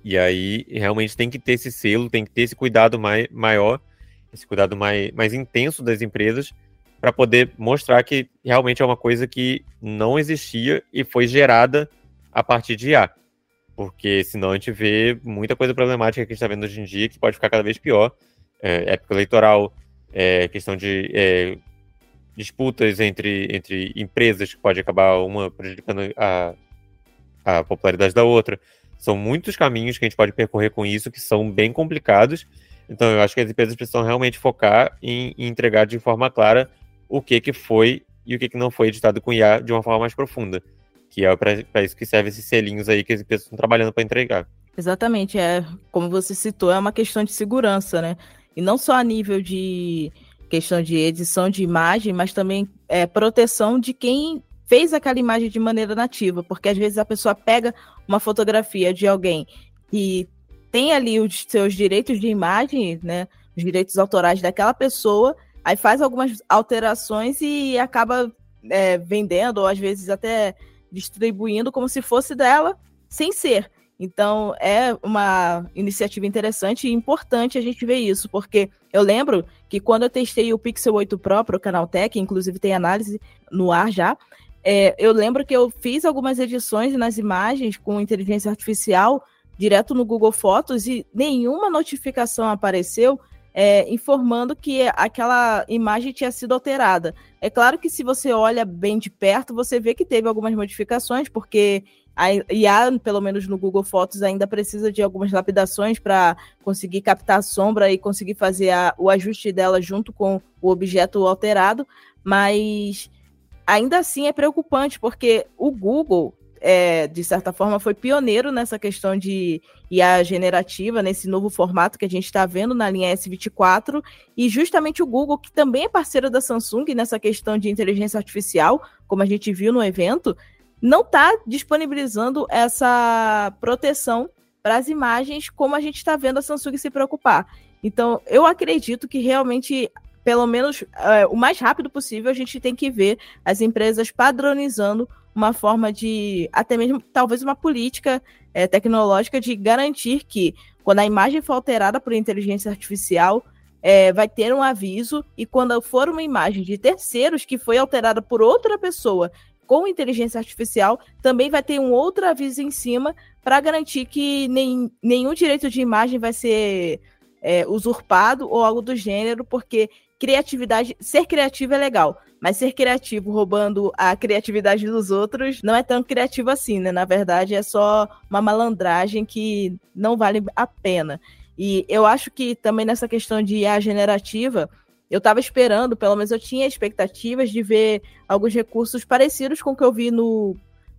E aí, realmente tem que ter esse selo, tem que ter esse cuidado mai, maior, esse cuidado mais, mais intenso das empresas, para poder mostrar que realmente é uma coisa que não existia e foi gerada a partir de IA. Porque senão a gente vê muita coisa problemática que a gente está vendo hoje em dia que pode ficar cada vez pior. É, época eleitoral, é, questão de é, disputas entre, entre empresas que pode acabar uma prejudicando a, a popularidade da outra. São muitos caminhos que a gente pode percorrer com isso que são bem complicados. Então eu acho que as empresas precisam realmente focar em, em entregar de forma clara o que, que foi e o que, que não foi editado com IA de uma forma mais profunda. Que é para isso que serve esses selinhos aí que as empresas estão trabalhando para entregar. Exatamente, é como você citou, é uma questão de segurança, né? E não só a nível de questão de edição de imagem, mas também é, proteção de quem fez aquela imagem de maneira nativa, porque às vezes a pessoa pega uma fotografia de alguém e tem ali os seus direitos de imagem, né, os direitos autorais daquela pessoa, aí faz algumas alterações e acaba é, vendendo, ou às vezes até distribuindo como se fosse dela, sem ser. Então, é uma iniciativa interessante e importante a gente ver isso, porque eu lembro que quando eu testei o Pixel 8 Pro para o Canaltech, inclusive tem análise no ar já, é, eu lembro que eu fiz algumas edições nas imagens com inteligência artificial direto no Google Fotos e nenhuma notificação apareceu é, informando que aquela imagem tinha sido alterada. É claro que se você olha bem de perto, você vê que teve algumas modificações, porque a IA, pelo menos no Google Fotos, ainda precisa de algumas lapidações para conseguir captar a sombra e conseguir fazer a, o ajuste dela junto com o objeto alterado, mas ainda assim é preocupante, porque o Google é, de certa forma, foi pioneiro nessa questão de IA generativa, nesse novo formato que a gente está vendo na linha S24, e justamente o Google, que também é parceiro da Samsung nessa questão de inteligência artificial, como a gente viu no evento, não está disponibilizando essa proteção para as imagens, como a gente está vendo a Samsung se preocupar. Então, eu acredito que realmente pelo menos é, o mais rápido possível, a gente tem que ver as empresas padronizando uma forma de, até mesmo talvez uma política é, tecnológica de garantir que quando a imagem for alterada por inteligência artificial, é, vai ter um aviso, e quando for uma imagem de terceiros que foi alterada por outra pessoa com inteligência artificial, também vai ter um outro aviso em cima para garantir que nem, nenhum direito de imagem vai ser é, usurpado ou algo do gênero, porque criatividade, ser criativo é legal, mas ser criativo roubando a criatividade dos outros não é tão criativo assim, né? Na verdade, é só uma malandragem que não vale a pena. E eu acho que também nessa questão de IA generativa, eu estava esperando, pelo menos eu tinha expectativas de ver alguns recursos parecidos com o que eu vi no,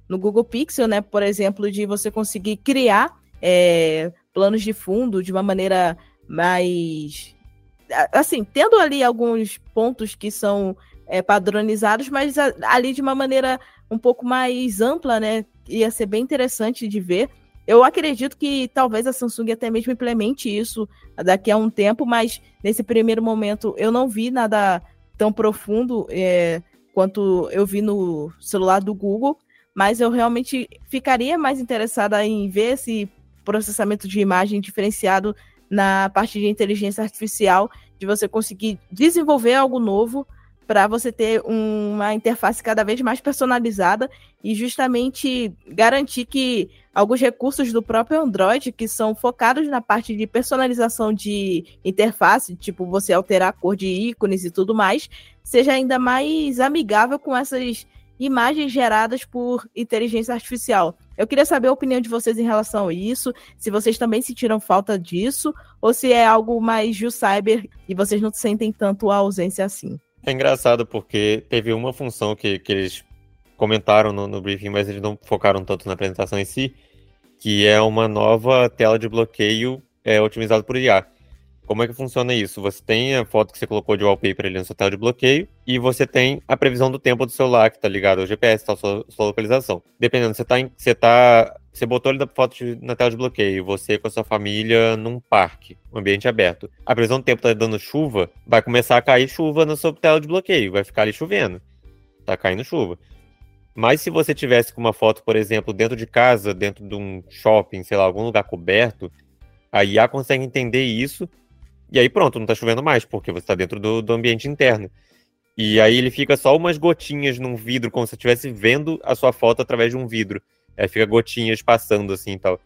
no Google Pixel, né? Por exemplo, de você conseguir criar é, planos de fundo de uma maneira mais. Assim, tendo ali alguns pontos que são é, padronizados, mas ali de uma maneira um pouco mais ampla, né? Ia ser bem interessante de ver. Eu acredito que talvez a Samsung até mesmo implemente isso daqui a um tempo, mas nesse primeiro momento eu não vi nada tão profundo é, quanto eu vi no celular do Google, mas eu realmente ficaria mais interessada em ver esse processamento de imagem diferenciado na parte de inteligência artificial, de você conseguir desenvolver algo novo para você ter uma interface cada vez mais personalizada e justamente garantir que alguns recursos do próprio Android que são focados na parte de personalização de interface, tipo você alterar a cor de ícones e tudo mais, seja ainda mais amigável com essas imagens geradas por inteligência artificial. Eu queria saber a opinião de vocês em relação a isso, se vocês também sentiram falta disso, ou se é algo mais de cyber e vocês não sentem tanto a ausência assim. É engraçado porque teve uma função que, que eles comentaram no, no briefing, mas eles não focaram tanto na apresentação em si, que é uma nova tela de bloqueio é, otimizada por IA. Como é que funciona isso? Você tem a foto que você colocou de wallpaper ali na sua tela de bloqueio e você tem a previsão do tempo do celular que tá ligado ao GPS, tá, sua, sua localização. Dependendo, você tá, em, você tá, você botou ali da foto de, na tela de bloqueio, você com a sua família num parque, um ambiente aberto. A previsão do tempo tá dando chuva, vai começar a cair chuva na sua tela de bloqueio, vai ficar ali chovendo. Tá caindo chuva. Mas se você tivesse com uma foto, por exemplo, dentro de casa, dentro de um shopping, sei lá, algum lugar coberto, a IA consegue entender isso e aí pronto, não tá chovendo mais, porque você tá dentro do, do ambiente interno. E aí ele fica só umas gotinhas num vidro, como se você estivesse vendo a sua foto através de um vidro. Aí fica gotinhas passando assim e tal.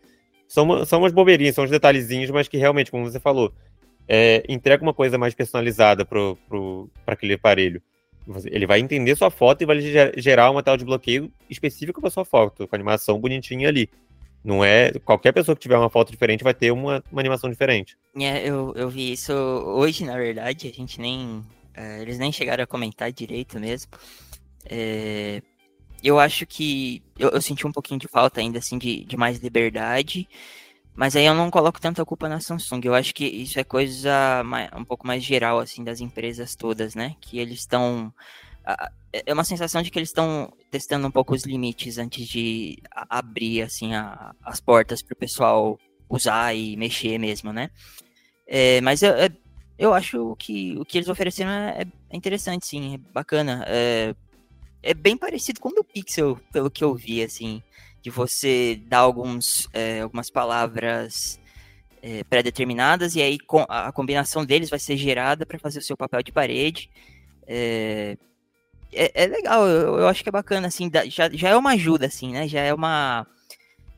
São, uma, são umas bobeirinhas, são uns detalhezinhos, mas que realmente, como você falou, é, entrega uma coisa mais personalizada para aquele aparelho. Ele vai entender sua foto e vai gerar uma tela de bloqueio específica para sua foto, com animação bonitinha ali. Não é. Qualquer pessoa que tiver uma foto diferente vai ter uma, uma animação diferente. É, eu, eu vi isso hoje, na verdade. A gente nem. É, eles nem chegaram a comentar direito mesmo. É, eu acho que. Eu, eu, senti um pouquinho de falta ainda, assim, de, de mais liberdade. Mas aí eu não coloco tanta culpa na Samsung. Eu acho que isso é coisa mais, um pouco mais geral, assim, das empresas todas, né? Que eles estão é uma sensação de que eles estão testando um pouco os limites antes de abrir assim a, as portas para o pessoal usar e mexer mesmo, né? É, mas eu, é, eu acho que o que eles ofereceram é, é interessante, sim, é bacana. É, é, bem parecido com o do Pixel, pelo que eu vi, assim, de você dar alguns, é, algumas palavras é, pré-determinadas e aí a combinação deles vai ser gerada para fazer o seu papel de parede. É, é, é legal, eu, eu, acho que é bacana, assim, já, já é uma ajuda, assim, né? Já é uma,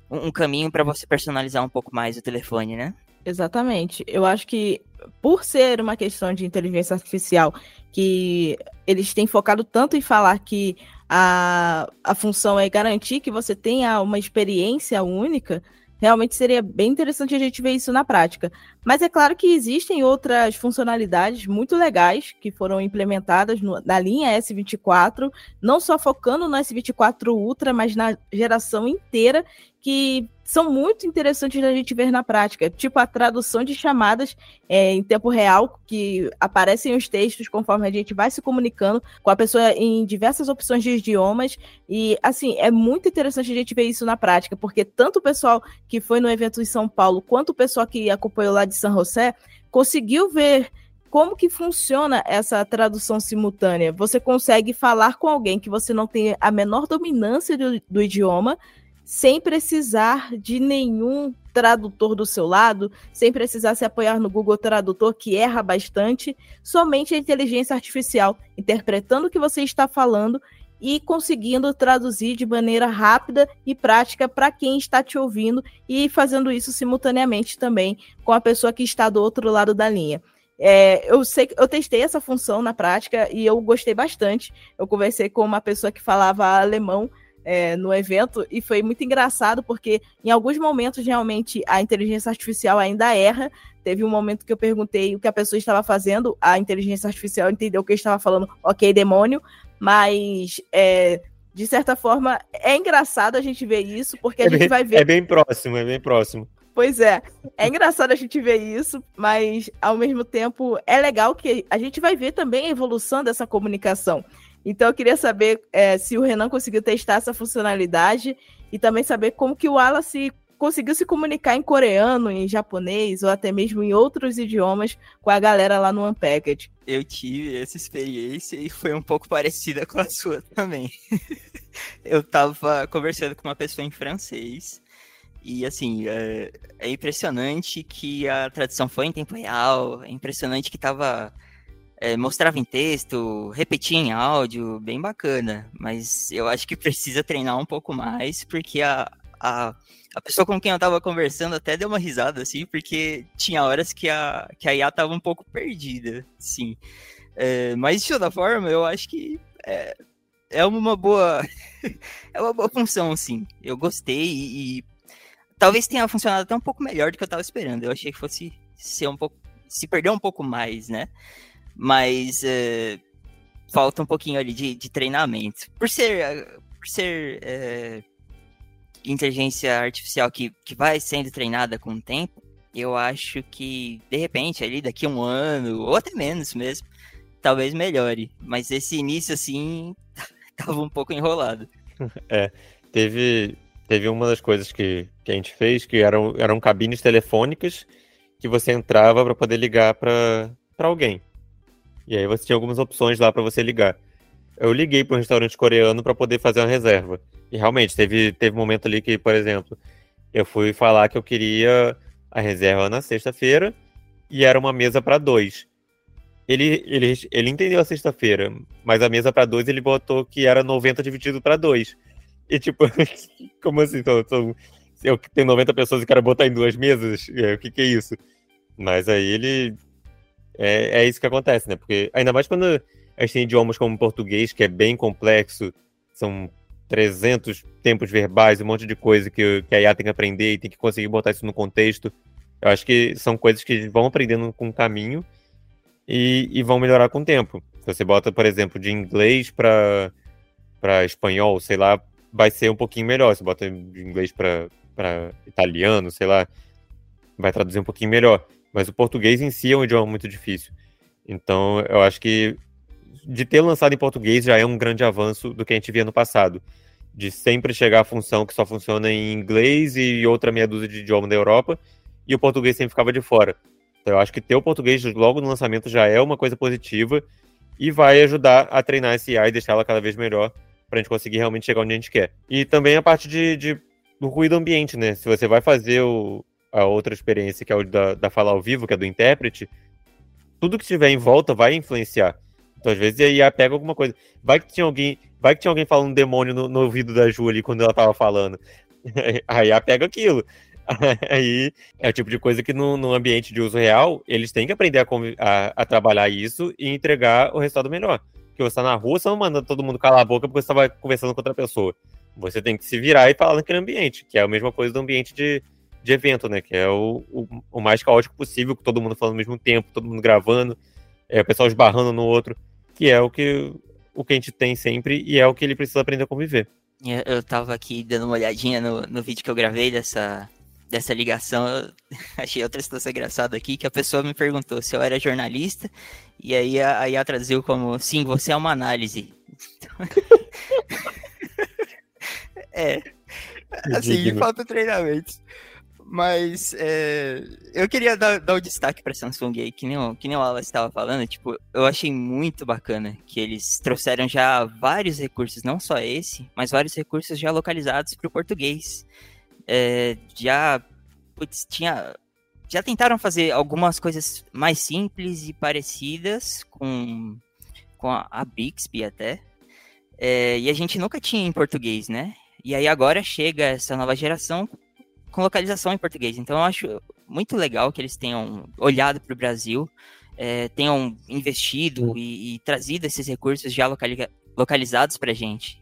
um caminho para você personalizar um pouco mais o telefone, né? Exatamente. Eu acho que por ser uma questão de inteligência artificial, que eles têm focado tanto em falar que a, a função é garantir que você tenha uma experiência única, Realmente seria bem interessante a gente ver isso na prática. Mas é claro que existem outras funcionalidades muito legais que foram implementadas no, na linha S24, não só focando no S24 Ultra, mas na geração inteira, que são muito interessantes da gente ver na prática, tipo a tradução de chamadas é, em tempo real, que aparecem os textos conforme a gente vai se comunicando com a pessoa em diversas opções de idiomas. E, assim, é muito interessante a gente ver isso na prática, porque tanto o pessoal que foi no evento em São Paulo, quanto o pessoal que acompanhou lá de São José, conseguiu ver como que funciona essa tradução simultânea? Você consegue falar com alguém que você não tem a menor dominância do, do idioma, sem precisar de nenhum tradutor do seu lado, sem precisar se apoiar no Google Tradutor, que erra bastante, somente a inteligência artificial interpretando o que você está falando e conseguindo traduzir de maneira rápida e prática para quem está te ouvindo e fazendo isso simultaneamente também com a pessoa que está do outro lado da linha. É, eu sei eu testei essa função na prática e eu gostei bastante. Eu conversei com uma pessoa que falava alemão é, no evento e foi muito engraçado porque em alguns momentos realmente a inteligência artificial ainda erra. Teve um momento que eu perguntei o que a pessoa estava fazendo, a inteligência artificial entendeu que eu estava falando, ok, demônio, mas é, de certa forma é engraçado a gente ver isso porque a é gente bem, vai ver. É bem próximo, é bem próximo. Pois é, é engraçado a gente ver isso, mas ao mesmo tempo é legal que a gente vai ver também a evolução dessa comunicação. Então eu queria saber é, se o Renan conseguiu testar essa funcionalidade e também saber como que o Wallace conseguiu se comunicar em coreano, em japonês ou até mesmo em outros idiomas com a galera lá no Unpacked. Eu tive essa experiência e foi um pouco parecida com a sua também. eu tava conversando com uma pessoa em francês e assim, é, é impressionante que a tradução foi em tempo real, é impressionante que tava é, mostrava em texto, repetia em áudio, bem bacana. Mas eu acho que precisa treinar um pouco mais, porque a, a, a pessoa com quem eu tava conversando até deu uma risada, assim, porque tinha horas que a, que a IA tava um pouco perdida, sim. É, mas de toda forma, eu acho que é, é uma boa. é uma boa função, sim. Eu gostei e, e, talvez tenha funcionado até um pouco melhor do que eu tava esperando. Eu achei que fosse ser um pouco. se perder um pouco mais, né? mas é, falta um pouquinho ali de, de, treinamento. Por ser, por ser é, inteligência artificial que, que vai sendo treinada com o tempo, eu acho que, de repente, ali daqui a um ano, ou até menos mesmo, talvez melhore. Mas esse início, assim, tava um pouco enrolado. É, teve, teve uma das coisas que, que a gente fez, que eram, eram cabines telefônicas que você entrava para poder ligar para alguém. E aí você tinha algumas opções lá para você ligar. Eu liguei para um restaurante coreano para poder fazer uma reserva. E realmente, teve, teve momento ali que, por exemplo, eu fui falar que eu queria a reserva na sexta-feira e era uma mesa para dois. Ele, ele, ele entendeu a sexta-feira, mas a mesa para dois ele botou que era 90 dividido para dois. E tipo, como assim? Tô, tô, eu tenho 90 pessoas e quero botar em duas mesas? É, o que, que é isso? Mas aí ele. É, é isso que acontece, né? Porque ainda mais quando a gente tem idiomas como português, que é bem complexo, são 300 tempos verbais, um monte de coisa que, que a IA tem que aprender e tem que conseguir botar isso no contexto. Eu acho que são coisas que vão aprendendo com o caminho e, e vão melhorar com o tempo. Se você bota, por exemplo, de inglês para espanhol, sei lá, vai ser um pouquinho melhor. Se bota de inglês para italiano, sei lá, vai traduzir um pouquinho melhor. Mas o português em si é um idioma muito difícil. Então, eu acho que de ter lançado em português já é um grande avanço do que a gente via no passado. De sempre chegar a função que só funciona em inglês e outra meia dúzia de idioma da Europa, e o português sempre ficava de fora. Então eu acho que ter o português logo no lançamento já é uma coisa positiva e vai ajudar a treinar esse AI e deixar ela cada vez melhor para a gente conseguir realmente chegar onde a gente quer. E também a parte de, de do ruído ambiente, né? Se você vai fazer o, a outra experiência, que é o da, da fala ao vivo, que é do intérprete, tudo que estiver em volta vai influenciar. Então, às vezes, a pega alguma coisa. Vai que tinha alguém, vai que tinha alguém falando demônio no, no ouvido da Ju ali quando ela tava falando. A pega aquilo. Aí é o tipo de coisa que no, ambiente de uso real, eles têm que aprender a, a, a, trabalhar isso e entregar o resultado melhor. Porque você tá na rua, você não manda todo mundo calar a boca porque você estava conversando com outra pessoa. Você tem que se virar e falar naquele ambiente, que é a mesma coisa do ambiente de, de evento, né? Que é o, o, o mais caótico possível, com todo mundo falando ao mesmo tempo, todo mundo gravando, é, o pessoal esbarrando no outro que é o que, o que a gente tem sempre e é o que ele precisa aprender a conviver. Eu tava aqui dando uma olhadinha no, no vídeo que eu gravei dessa, dessa ligação. Eu achei outra situação engraçada aqui, que a pessoa me perguntou se eu era jornalista, e aí a, a IA traduziu como, sim, você é uma análise. é, assim, falta treinamento. Mas é, eu queria dar, dar o destaque para Samsung aí, que nem, o, que nem o Alas estava falando. Tipo, eu achei muito bacana que eles trouxeram já vários recursos, não só esse, mas vários recursos já localizados para o português. É, já, putz, tinha, já tentaram fazer algumas coisas mais simples e parecidas com, com a, a Bixby até. É, e a gente nunca tinha em português, né? E aí agora chega essa nova geração com localização em português. Então eu acho muito legal que eles tenham olhado para o Brasil, é, tenham investido e, e, trazido esses recursos já localizados para a gente.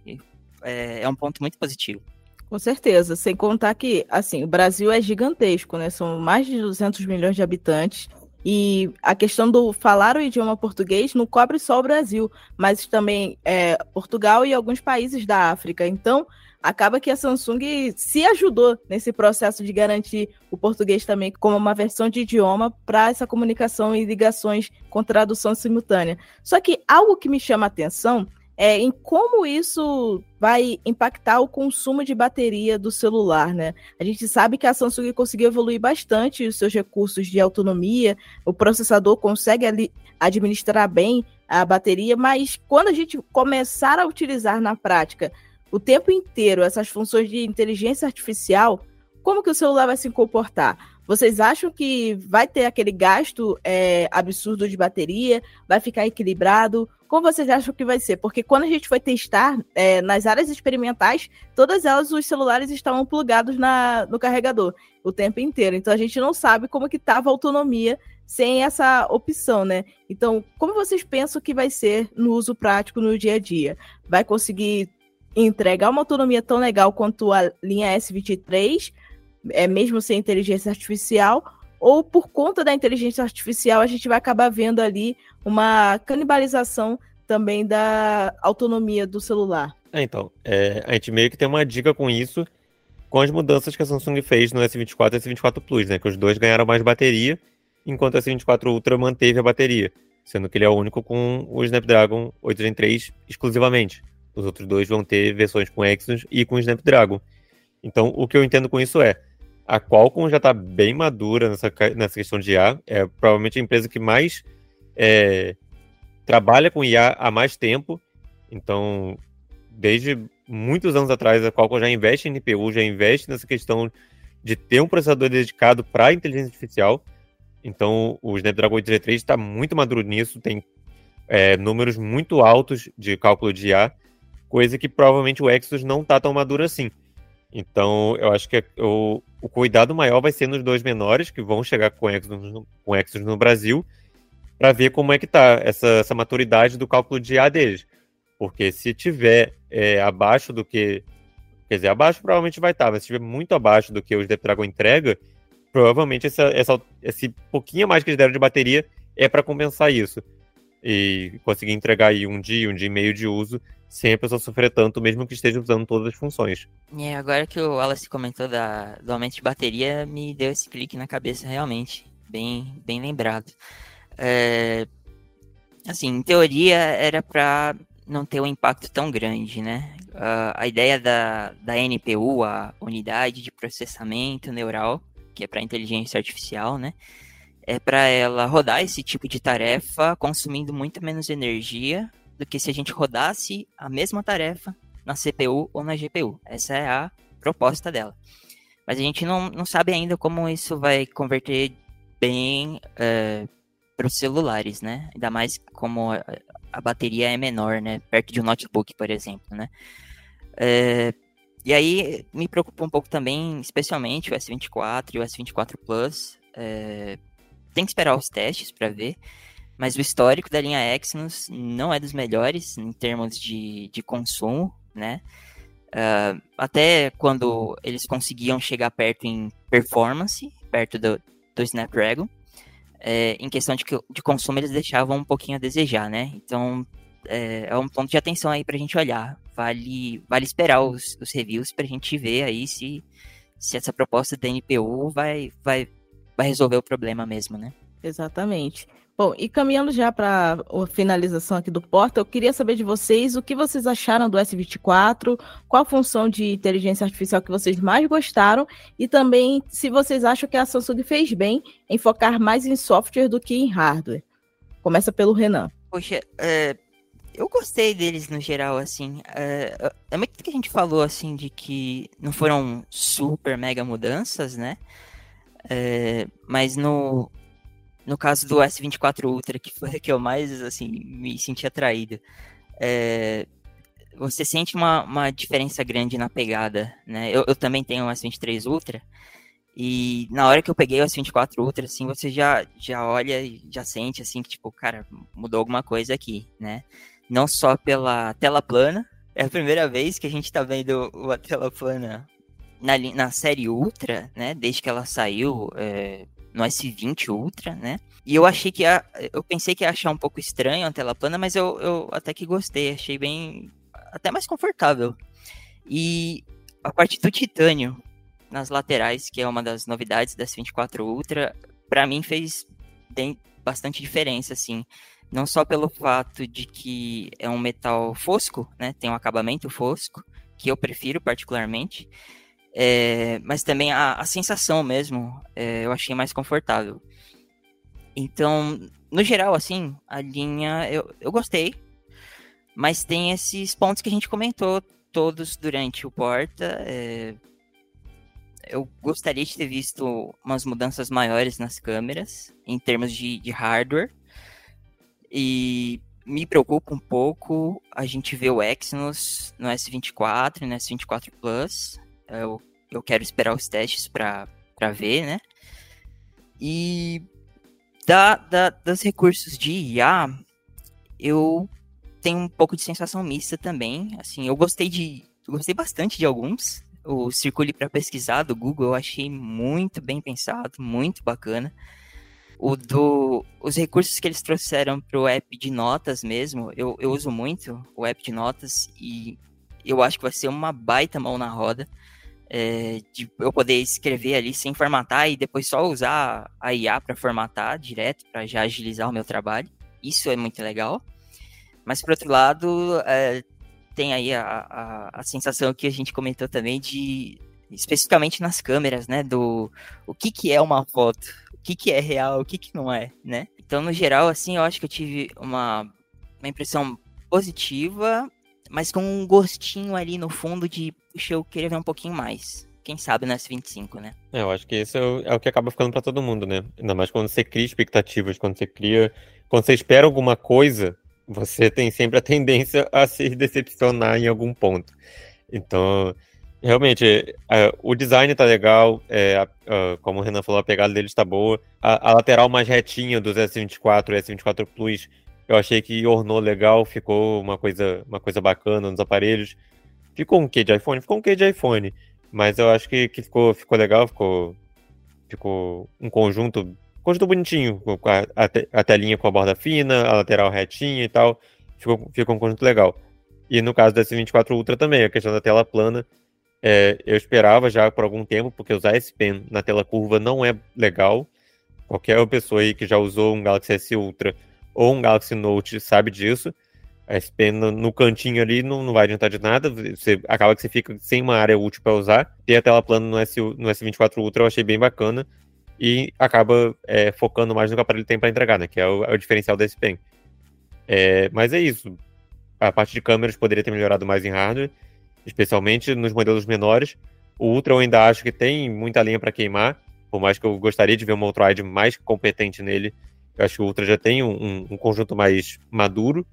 É, é um ponto muito positivo. Com certeza, sem contar que, assim, o Brasil é gigantesco, né? São mais de 200 milhões de habitantes. E a questão do falar o idioma português não cobre só o Brasil, mas também é, Portugal e alguns países da África. Então, acaba que a Samsung se ajudou nesse processo de garantir o português também como uma versão de idioma para essa comunicação e ligações com tradução simultânea. Só que algo que me chama a atenção é em como isso vai impactar o consumo de bateria do celular, né? A gente sabe que a Samsung conseguiu evoluir bastante os seus recursos de autonomia, o processador consegue administrar bem a bateria, mas quando a gente começar a utilizar na prática o tempo inteiro essas funções de inteligência artificial, como que o celular vai se comportar? Vocês acham que vai ter aquele gasto é, absurdo de bateria? Vai ficar equilibrado? Como vocês acham que vai ser? Porque quando a gente foi testar é, nas áreas experimentais, todas elas os celulares estavam plugados na, no carregador o tempo inteiro. Então a gente não sabe como que estava a autonomia sem essa opção, né? Então, como vocês pensam que vai ser no uso prático no dia a dia? Vai conseguir entregar uma autonomia tão legal quanto a linha S23, é mesmo sem inteligência artificial, ou por conta da inteligência artificial a gente vai acabar vendo ali uma canibalização também da autonomia do celular. É, então, é, a gente meio que tem uma dica com isso, com as mudanças que a Samsung fez no S24 e S24 Plus, né? Que os dois ganharam mais bateria, enquanto o S24 Ultra manteve a bateria, sendo que ele é o único com o Snapdragon 8 Gen 3 exclusivamente. Os outros dois vão ter versões com Exynos e com Snapdragon. Então, o que eu entendo com isso é, a Qualcomm já está bem madura nessa, nessa questão de IA, é provavelmente a empresa que mais é, trabalha com IA há mais tempo, então, desde muitos anos atrás, a Qualcomm já investe em NPU, já investe nessa questão de ter um processador dedicado para inteligência artificial. Então, o Snapdragon 833 está muito maduro nisso, tem é, números muito altos de cálculo de IA, coisa que provavelmente o Exynos não está tão maduro assim. Então, eu acho que o, o cuidado maior vai ser nos dois menores, que vão chegar com Exynos, com Exynos no Brasil, para ver como é que está essa, essa maturidade do cálculo de IA deles. Porque se tiver é, abaixo do que. Quer dizer, abaixo provavelmente vai estar, tá, mas se tiver muito abaixo do que o Snapdragon entrega, provavelmente essa, essa, esse pouquinho mais que eles deram de bateria é para compensar isso. E conseguir entregar aí um dia, um dia e meio de uso, sem a pessoa sofrer tanto, mesmo que esteja usando todas as funções. É, agora que o Wallace comentou da, do aumento de bateria, me deu esse clique na cabeça realmente. Bem, bem lembrado. É, assim, em teoria era para não ter um impacto tão grande, né? Uh, a ideia da, da NPU, a unidade de processamento neural, que é para inteligência artificial, né? É para ela rodar esse tipo de tarefa consumindo muito menos energia do que se a gente rodasse a mesma tarefa na CPU ou na GPU. Essa é a proposta dela. Mas a gente não, não sabe ainda como isso vai converter bem uh, para os celulares, né? Ainda mais como a, a, bateria é menor, né? Perto de um notebook, por exemplo, né? É, e aí me preocupa um pouco também, especialmente o S24 e o S24 Plus. É, tem que esperar os testes para ver, mas o histórico da linha Exynos não é dos melhores em termos de, de consumo, né? Uh, até quando eles conseguiam chegar perto em performance, perto do, do Snapdragon, é, em questão de, de consumo, eles deixavam um pouquinho a desejar, né? Então, é, é um ponto de atenção aí pra gente olhar. Vale, vale esperar os, os reviews pra gente ver aí se, se essa proposta da NPU vai, vai, vai resolver o problema mesmo, né? Exatamente. Bom, e caminhando já para a finalização aqui do Porta, eu queria saber de vocês o que vocês acharam do S24, qual a função de inteligência artificial que vocês mais gostaram e também se vocês acham que a Samsung fez bem em focar mais em software do que em hardware. Começa pelo Renan. Poxa, é, eu gostei deles no geral, assim. É, é muito que a gente falou, assim, de que não foram super mega mudanças, né? É, mas no, no caso do S24 Ultra, que foi que eu mais, assim, me senti atraído, é, você sente uma, uma diferença grande na pegada, né? Eu, eu também tenho o S23 Ultra, e na hora que eu peguei o S24 Ultra, assim, você já, já olha e já sente, assim, que, tipo, cara, mudou alguma coisa aqui, né? Não só pela tela plana, é a primeira vez que a gente tá vendo a tela plana na, na série Ultra, né? Desde que ela saiu, é, no S20 Ultra, né? E eu achei que ia, eu pensei que ia achar um pouco estranho a tela plana, mas eu, eu até que gostei, achei bem até mais confortável. E a parte do titânio nas laterais, que é uma das novidades da S24 Ultra, para mim fez bem, bastante diferença, assim. Não só pelo fato de que é um metal fosco, né? Tem um acabamento fosco, que eu prefiro particularmente, é, mas também a, a sensação mesmo, é, eu achei mais confortável. Então, no geral, assim, a linha eu, eu gostei, mas tem esses pontos que a gente comentou todos durante o Porta. É, eu gostaria de ter visto umas mudanças maiores nas câmeras, em termos de, de hardware. E me preocupa um pouco a gente ver o Exynos no S24 e no S24 Plus. Eu eu quero esperar os testes para ver, né? E da, da, dos recursos de IA, eu tenho um pouco de sensação mista também. Assim, eu gostei de. Eu gostei bastante de alguns. O Circule para pesquisar do Google eu achei muito bem pensado, muito bacana. O do, os recursos que eles trouxeram para o app de notas mesmo, eu, eu uso muito o app de notas e eu acho que vai ser uma baita mão na roda. É, de eu poder escrever ali sem formatar e depois só usar a IA para formatar direto, para já agilizar o meu trabalho. Isso é muito legal. Mas, por outro lado, é, tem aí a, a, a, sensação que a gente comentou também de, especificamente nas câmeras, né, do o que, que é uma foto, o que, que é real, o que, que não é, né? Então, no geral, assim, eu acho que eu tive uma, uma impressão positiva, mas com um gostinho ali no fundo de, puxa, eu queria ver um pouquinho mais. Quem sabe no S25, né? É, eu acho que isso é o, é que acaba ficando para todo mundo, né? Ainda mais quando você cria expectativas, quando você cria. Quando você espera alguma coisa, você tem sempre a tendência a se decepcionar em algum ponto. Então, realmente, é, o design tá legal, é, como o Renan falou, a pegada dele está boa. A, a, lateral mais retinha dos S24 e S24 Plus eu achei que ornou legal, ficou uma coisa, uma coisa bacana nos aparelhos. Ficou um quê de iPhone? Ficou um quê de iPhone. Mas eu acho que, que ficou, ficou legal, ficou, ficou um conjunto, conjunto bonitinho, a, a, a telinha com a borda fina, a lateral retinha e tal. Ficou, ficou um conjunto legal. E no caso do S24 Ultra também, a questão da tela plana, é, eu esperava já por algum tempo, porque usar esse pen na tela curva não é legal. Qualquer pessoa aí que já usou um Galaxy S Ultra ou um Galaxy Note sabe disso. A Pen no, no cantinho ali não, não vai adiantar de nada. Você acaba que você fica sem uma área útil para usar. Ter a tela plana no, S, no S24 Ultra eu achei bem bacana. E acaba é, focando mais no que o aparelho tem para entregar, né? Que é o, é o diferencial da S Pen. É, mas é isso. A parte de câmeras poderia ter melhorado mais em hardware, especialmente nos modelos menores. O Ultra eu ainda acho que tem muita linha para queimar, por mais que eu gostaria de ver uma Ultra-Wide mais competente nele eu acho que o Ultra já tem um, um conjunto mais maduro,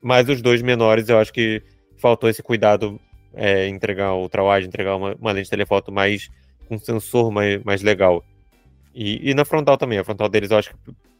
mas os dois menores eu acho que faltou esse cuidado é, entregar o ultra-wide, entregar uma, uma, lente de telefoto mais com um sensor mais, mais legal. E, e, na frontal também, a frontal deles eu acho que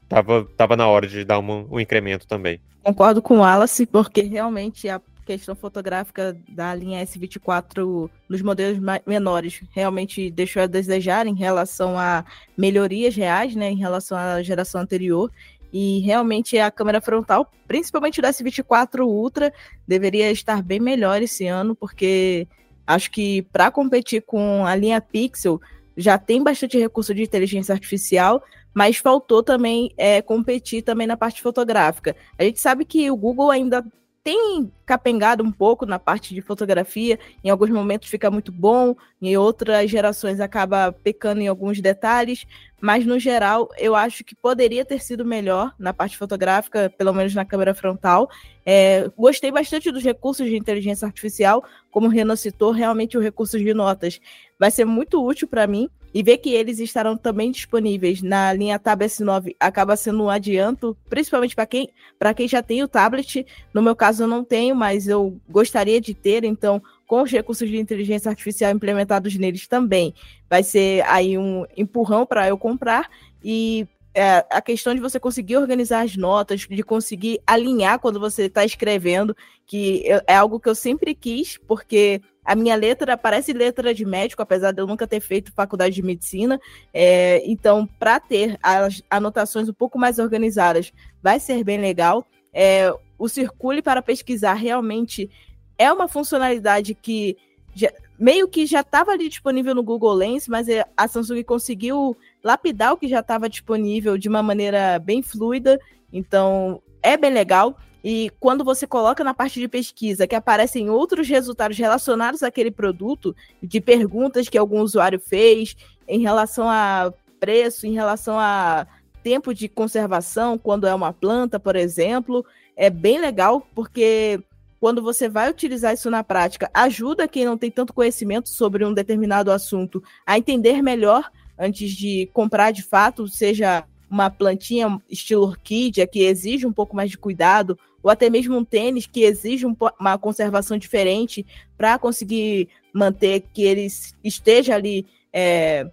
tava, tava na hora de dar uma, um incremento também. Concordo com o Wallace, porque realmente a questão fotográfica da linha S24 nos modelos menores realmente deixou a desejar em relação a melhorias reais, né, em relação à geração anterior. E realmente a câmera frontal, principalmente do S24 Ultra, deveria estar bem melhor esse ano, porque acho que para competir com a linha Pixel já tem bastante recurso de inteligência artificial, mas faltou também é, competir também na parte fotográfica. A gente sabe que o Google ainda tem capengado um pouco na parte de fotografia, em alguns momentos fica muito bom, em outras gerações acaba pecando em alguns detalhes, mas no geral eu acho que poderia ter sido melhor na parte fotográfica, pelo menos na câmera frontal. É, gostei bastante dos recursos de inteligência artificial, como o Renan citou, realmente o recurso de notas vai ser muito útil para mim e ver que eles estarão também disponíveis na linha Tab S9 acaba sendo um adianto, principalmente para quem, quem já tem o tablet. No meu caso, eu não tenho, mas eu gostaria de ter, então, com os recursos de inteligência artificial implementados neles também, vai ser aí um empurrão para eu comprar. E é, a questão de você conseguir organizar as notas, de conseguir alinhar quando você está escrevendo, que é algo que eu sempre quis, porque a minha letra parece letra de médico, apesar de eu nunca ter feito faculdade de medicina. É, então, para ter as anotações um pouco mais organizadas, vai ser bem legal. É, o Circule para pesquisar realmente é uma funcionalidade que já, meio que já estava ali disponível no Google Lens, mas é, a Samsung conseguiu lapidar o que já estava disponível de uma maneira bem fluida. Então, é bem legal. E quando você coloca na parte de pesquisa que aparecem outros resultados relacionados àquele produto, de perguntas que algum usuário fez em relação a preço, em relação a tempo de conservação, quando é uma planta, por exemplo, é bem legal, porque quando você vai utilizar isso na prática, ajuda quem não tem tanto conhecimento sobre um determinado assunto a entender melhor antes de comprar de fato, seja uma plantinha estilo orquídea que exige um pouco mais de cuidado, ou até mesmo um tênis que exige um, uma conservação diferente para conseguir manter que ele esteja ali é,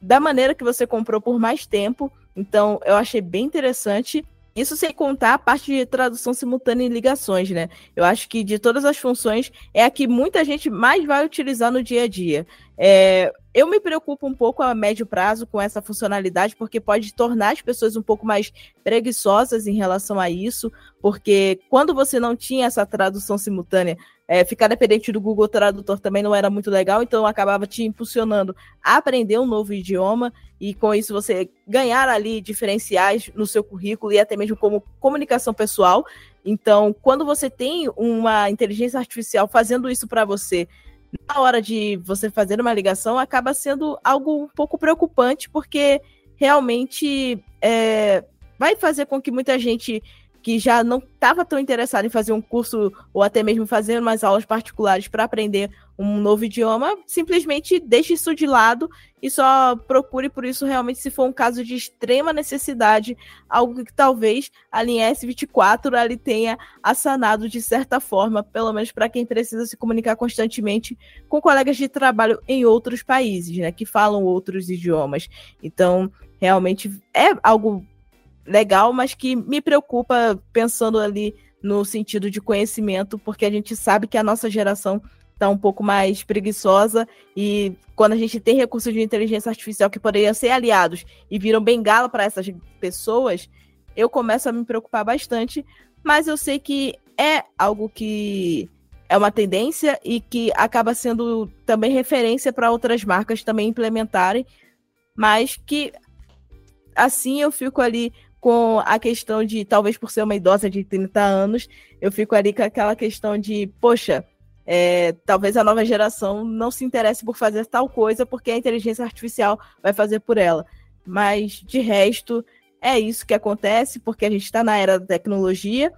da maneira que você comprou por mais tempo. Então, eu achei bem interessante. Isso sem contar a parte de tradução simultânea em ligações, né? Eu acho que de todas as funções é a que muita gente mais vai utilizar no dia a dia. É, eu me preocupo um pouco a médio prazo com essa funcionalidade, porque pode tornar as pessoas um pouco mais preguiçosas em relação a isso, porque quando você não tinha essa tradução simultânea, é, ficar dependente do Google Tradutor também não era muito legal, então acabava te impulsionando a aprender um novo idioma e com isso você ganhar ali diferenciais no seu currículo e até mesmo como comunicação pessoal. Então, quando você tem uma inteligência artificial fazendo isso para você na hora de você fazer uma ligação, acaba sendo algo um pouco preocupante, porque realmente é, vai fazer com que muita gente que já não estava tão interessada em fazer um curso ou até mesmo fazer umas aulas particulares para aprender um novo idioma, simplesmente deixe isso de lado e só procure por isso realmente se for um caso de extrema necessidade, algo que talvez a linha S24 ali tenha assanado de certa forma, pelo menos para quem precisa se comunicar constantemente com colegas de trabalho em outros países, né, que falam outros idiomas. Então, realmente é algo legal, mas que me preocupa pensando ali no sentido de conhecimento, porque a gente sabe que a nossa geração está um pouco mais preguiçosa e quando a gente tem recursos de inteligência artificial que poderiam ser aliados e viram bengala para essas pessoas, eu começo a me preocupar bastante, mas eu sei que é algo que é uma tendência e que acaba sendo também referência para outras marcas também implementarem, mas que assim eu fico ali com a questão de, talvez por ser uma idosa de 30 anos, eu fico ali com aquela questão de, poxa, é, talvez a nova geração não se interesse por fazer tal coisa porque a inteligência artificial vai fazer por ela. Mas, de resto, é isso que acontece porque a gente está na era da tecnologia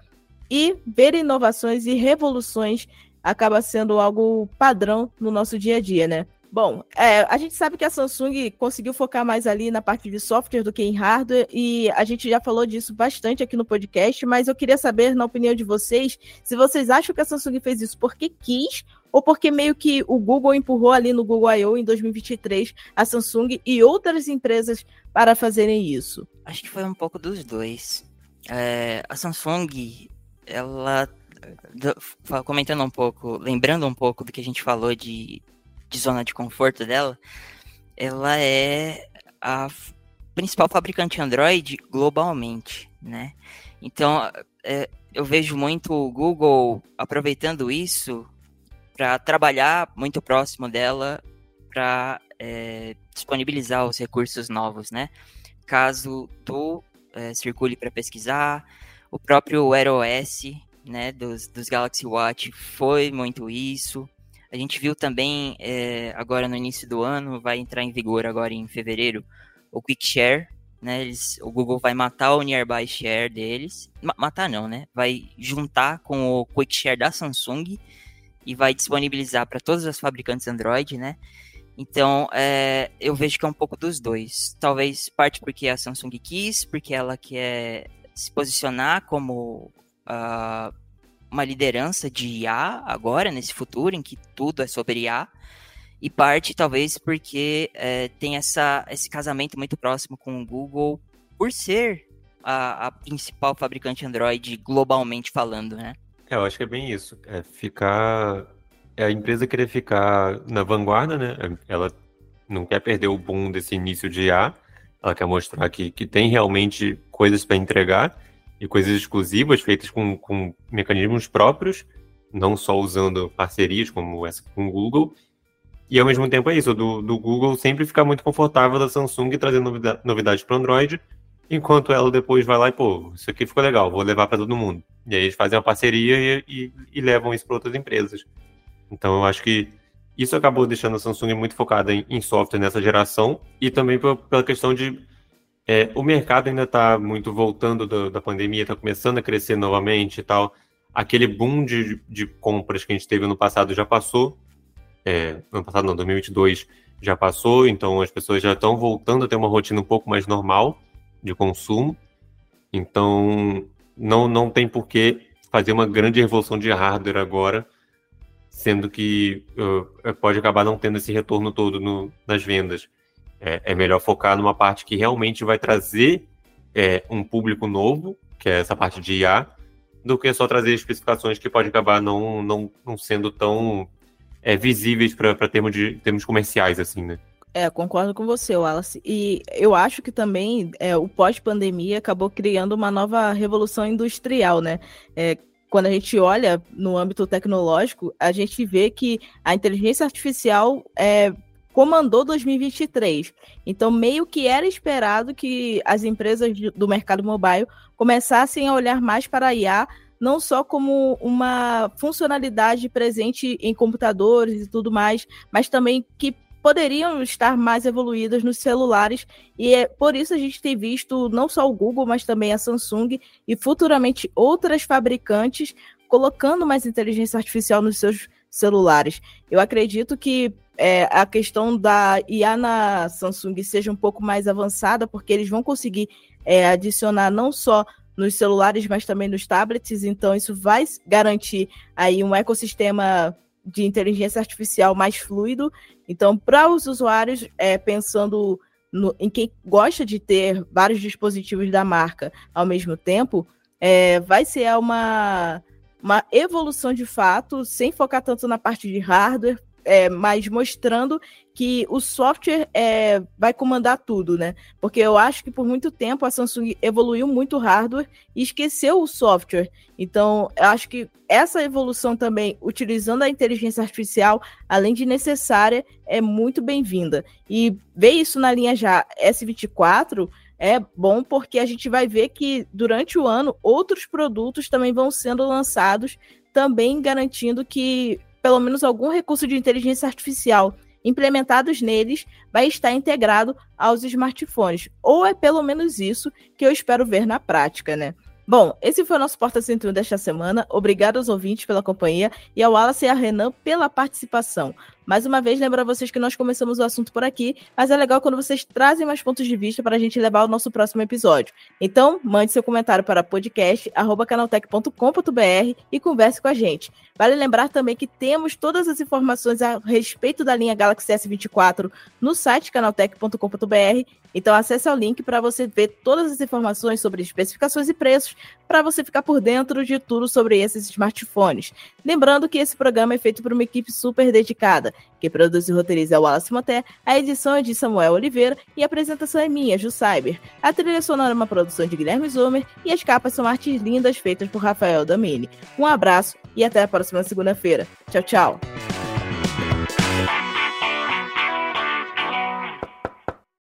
e ver inovações e revoluções acaba sendo algo padrão no nosso dia a dia, né? Bom, é, a gente sabe que a Samsung conseguiu focar mais ali na parte de software do que em hardware, e a gente já falou disso bastante aqui no podcast, mas eu queria saber, na opinião de vocês, se vocês acham que a Samsung fez isso porque quis ou porque meio que o Google empurrou ali no Google I.O. em 2023 a Samsung e outras empresas para fazerem isso? Acho que foi um pouco dos dois. É, a Samsung, ela comentando um pouco, lembrando um pouco do que a gente falou de de zona de conforto dela, ela é a principal fabricante Android globalmente, né? Então, é, eu vejo muito o Google aproveitando isso para trabalhar muito próximo dela para é, disponibilizar os recursos novos, né? Caso tu é, circule para pesquisar, o próprio Wear OS, né, dos, dos Galaxy Watch foi muito isso. A gente viu também, é, agora no início do ano, vai entrar em vigor agora em fevereiro, o Quick Share, né? Eles, o Google vai matar o Nearby Share deles. matar não, né? Vai juntar com o Quick Share da Samsung e vai disponibilizar para todas as fabricantes Android, né? Então, é, eu vejo que é um pouco dos dois. Talvez parte porque a Samsung quis, porque ela quer se posicionar como uh, uma liderança de IA agora, nesse futuro, em que tudo é sobre IA, e parte talvez porque é, tem essa, esse casamento muito próximo com o Google, por ser a, a principal fabricante Android globalmente falando, né? É, eu acho que é bem isso. É ficar. É a empresa querer ficar na vanguarda, né? Ela não quer perder o boom desse início de IA. Ela quer mostrar que, que tem realmente coisas para entregar e coisas exclusivas feitas com, com mecanismos próprios, não só usando parcerias como essa com o Google. E ao mesmo tempo é isso, do, do Google sempre ficar muito confortável da Samsung trazendo novidade, novidades para Android, enquanto ela depois vai lá e, pô, isso aqui ficou legal, vou levar para todo mundo. E aí eles fazem uma parceria e, e, e levam isso para outras empresas. Então eu acho que isso acabou deixando a Samsung muito focada em, em software nessa geração e também pela questão de é, o mercado ainda está muito voltando do, da pandemia, está começando a crescer novamente e tal. Aquele boom de, de compras que a gente teve ano passado já passou. É, ano passado não, 2022 já passou, então as pessoas já estão voltando a ter uma rotina um pouco mais normal de consumo. Então não, não tem por que fazer uma grande revolução de hardware agora, sendo que uh, pode acabar não tendo esse retorno todo no, nas vendas. É, é melhor focar numa parte que realmente vai trazer é, um público novo, que é essa parte de IA, do que só trazer especificações que pode acabar não, não, não sendo tão é, visíveis para termos, de, termos comerciais, assim, né? É, concordo com você, Wallace. E eu acho que também é, o pós-pandemia acabou criando uma nova revolução industrial, né? É, quando a gente olha no âmbito tecnológico, a gente vê que a inteligência artificial é, comandou 2023. Então, meio que era esperado que as empresas do mercado mobile começassem a olhar mais para a IA, não só como uma funcionalidade presente em computadores e tudo mais, mas também que poderiam estar mais evoluídas nos celulares, e é por isso a gente tem visto não só o Google, mas também a Samsung e futuramente outras fabricantes colocando mais inteligência artificial nos seus celulares. Eu acredito que é, a questão da IA na Samsung seja um pouco mais avançada, porque eles vão conseguir é, adicionar não só nos celulares, mas também nos tablets, então isso vai garantir aí um ecossistema de inteligência artificial mais fluido. Então, para os usuários, é, pensando no, em quem gosta de ter vários dispositivos da marca ao mesmo tempo, é, vai ser uma, uma evolução de fato, sem focar tanto na parte de hardware, é, mas mostrando que o software é, vai comandar tudo, né? Porque eu acho que por muito tempo a Samsung evoluiu muito o hardware e esqueceu o software. Então, eu acho que essa evolução também, utilizando a inteligência artificial, além de necessária, é muito bem-vinda. E ver isso na linha já S24 é bom porque a gente vai ver que durante o ano outros produtos também vão sendo lançados, também garantindo que pelo menos algum recurso de inteligência artificial implementados neles vai estar integrado aos smartphones. Ou é pelo menos isso que eu espero ver na prática, né? Bom, esse foi o nosso Porta 101 desta semana. Obrigado aos ouvintes pela companhia e ao Wallace e a Renan pela participação. Mais uma vez, lembro a vocês que nós começamos o assunto por aqui, mas é legal quando vocês trazem mais pontos de vista para a gente levar ao nosso próximo episódio. Então, mande seu comentário para podcast.canaltech.com.br e converse com a gente. Vale lembrar também que temos todas as informações a respeito da linha Galaxy S24 no site canaltech.com.br então acesse o link para você ver todas as informações sobre especificações e preços, para você ficar por dentro de tudo sobre esses smartphones. Lembrando que esse programa é feito por uma equipe super dedicada. Quem produz e roteiriza o Wallace Moté, a edição é de Samuel Oliveira e a apresentação é minha, Ju Cyber. A trilha sonora é uma produção de Guilherme Zumer e as capas são artes lindas feitas por Rafael Damini. Um abraço e até a próxima segunda-feira. Tchau, tchau!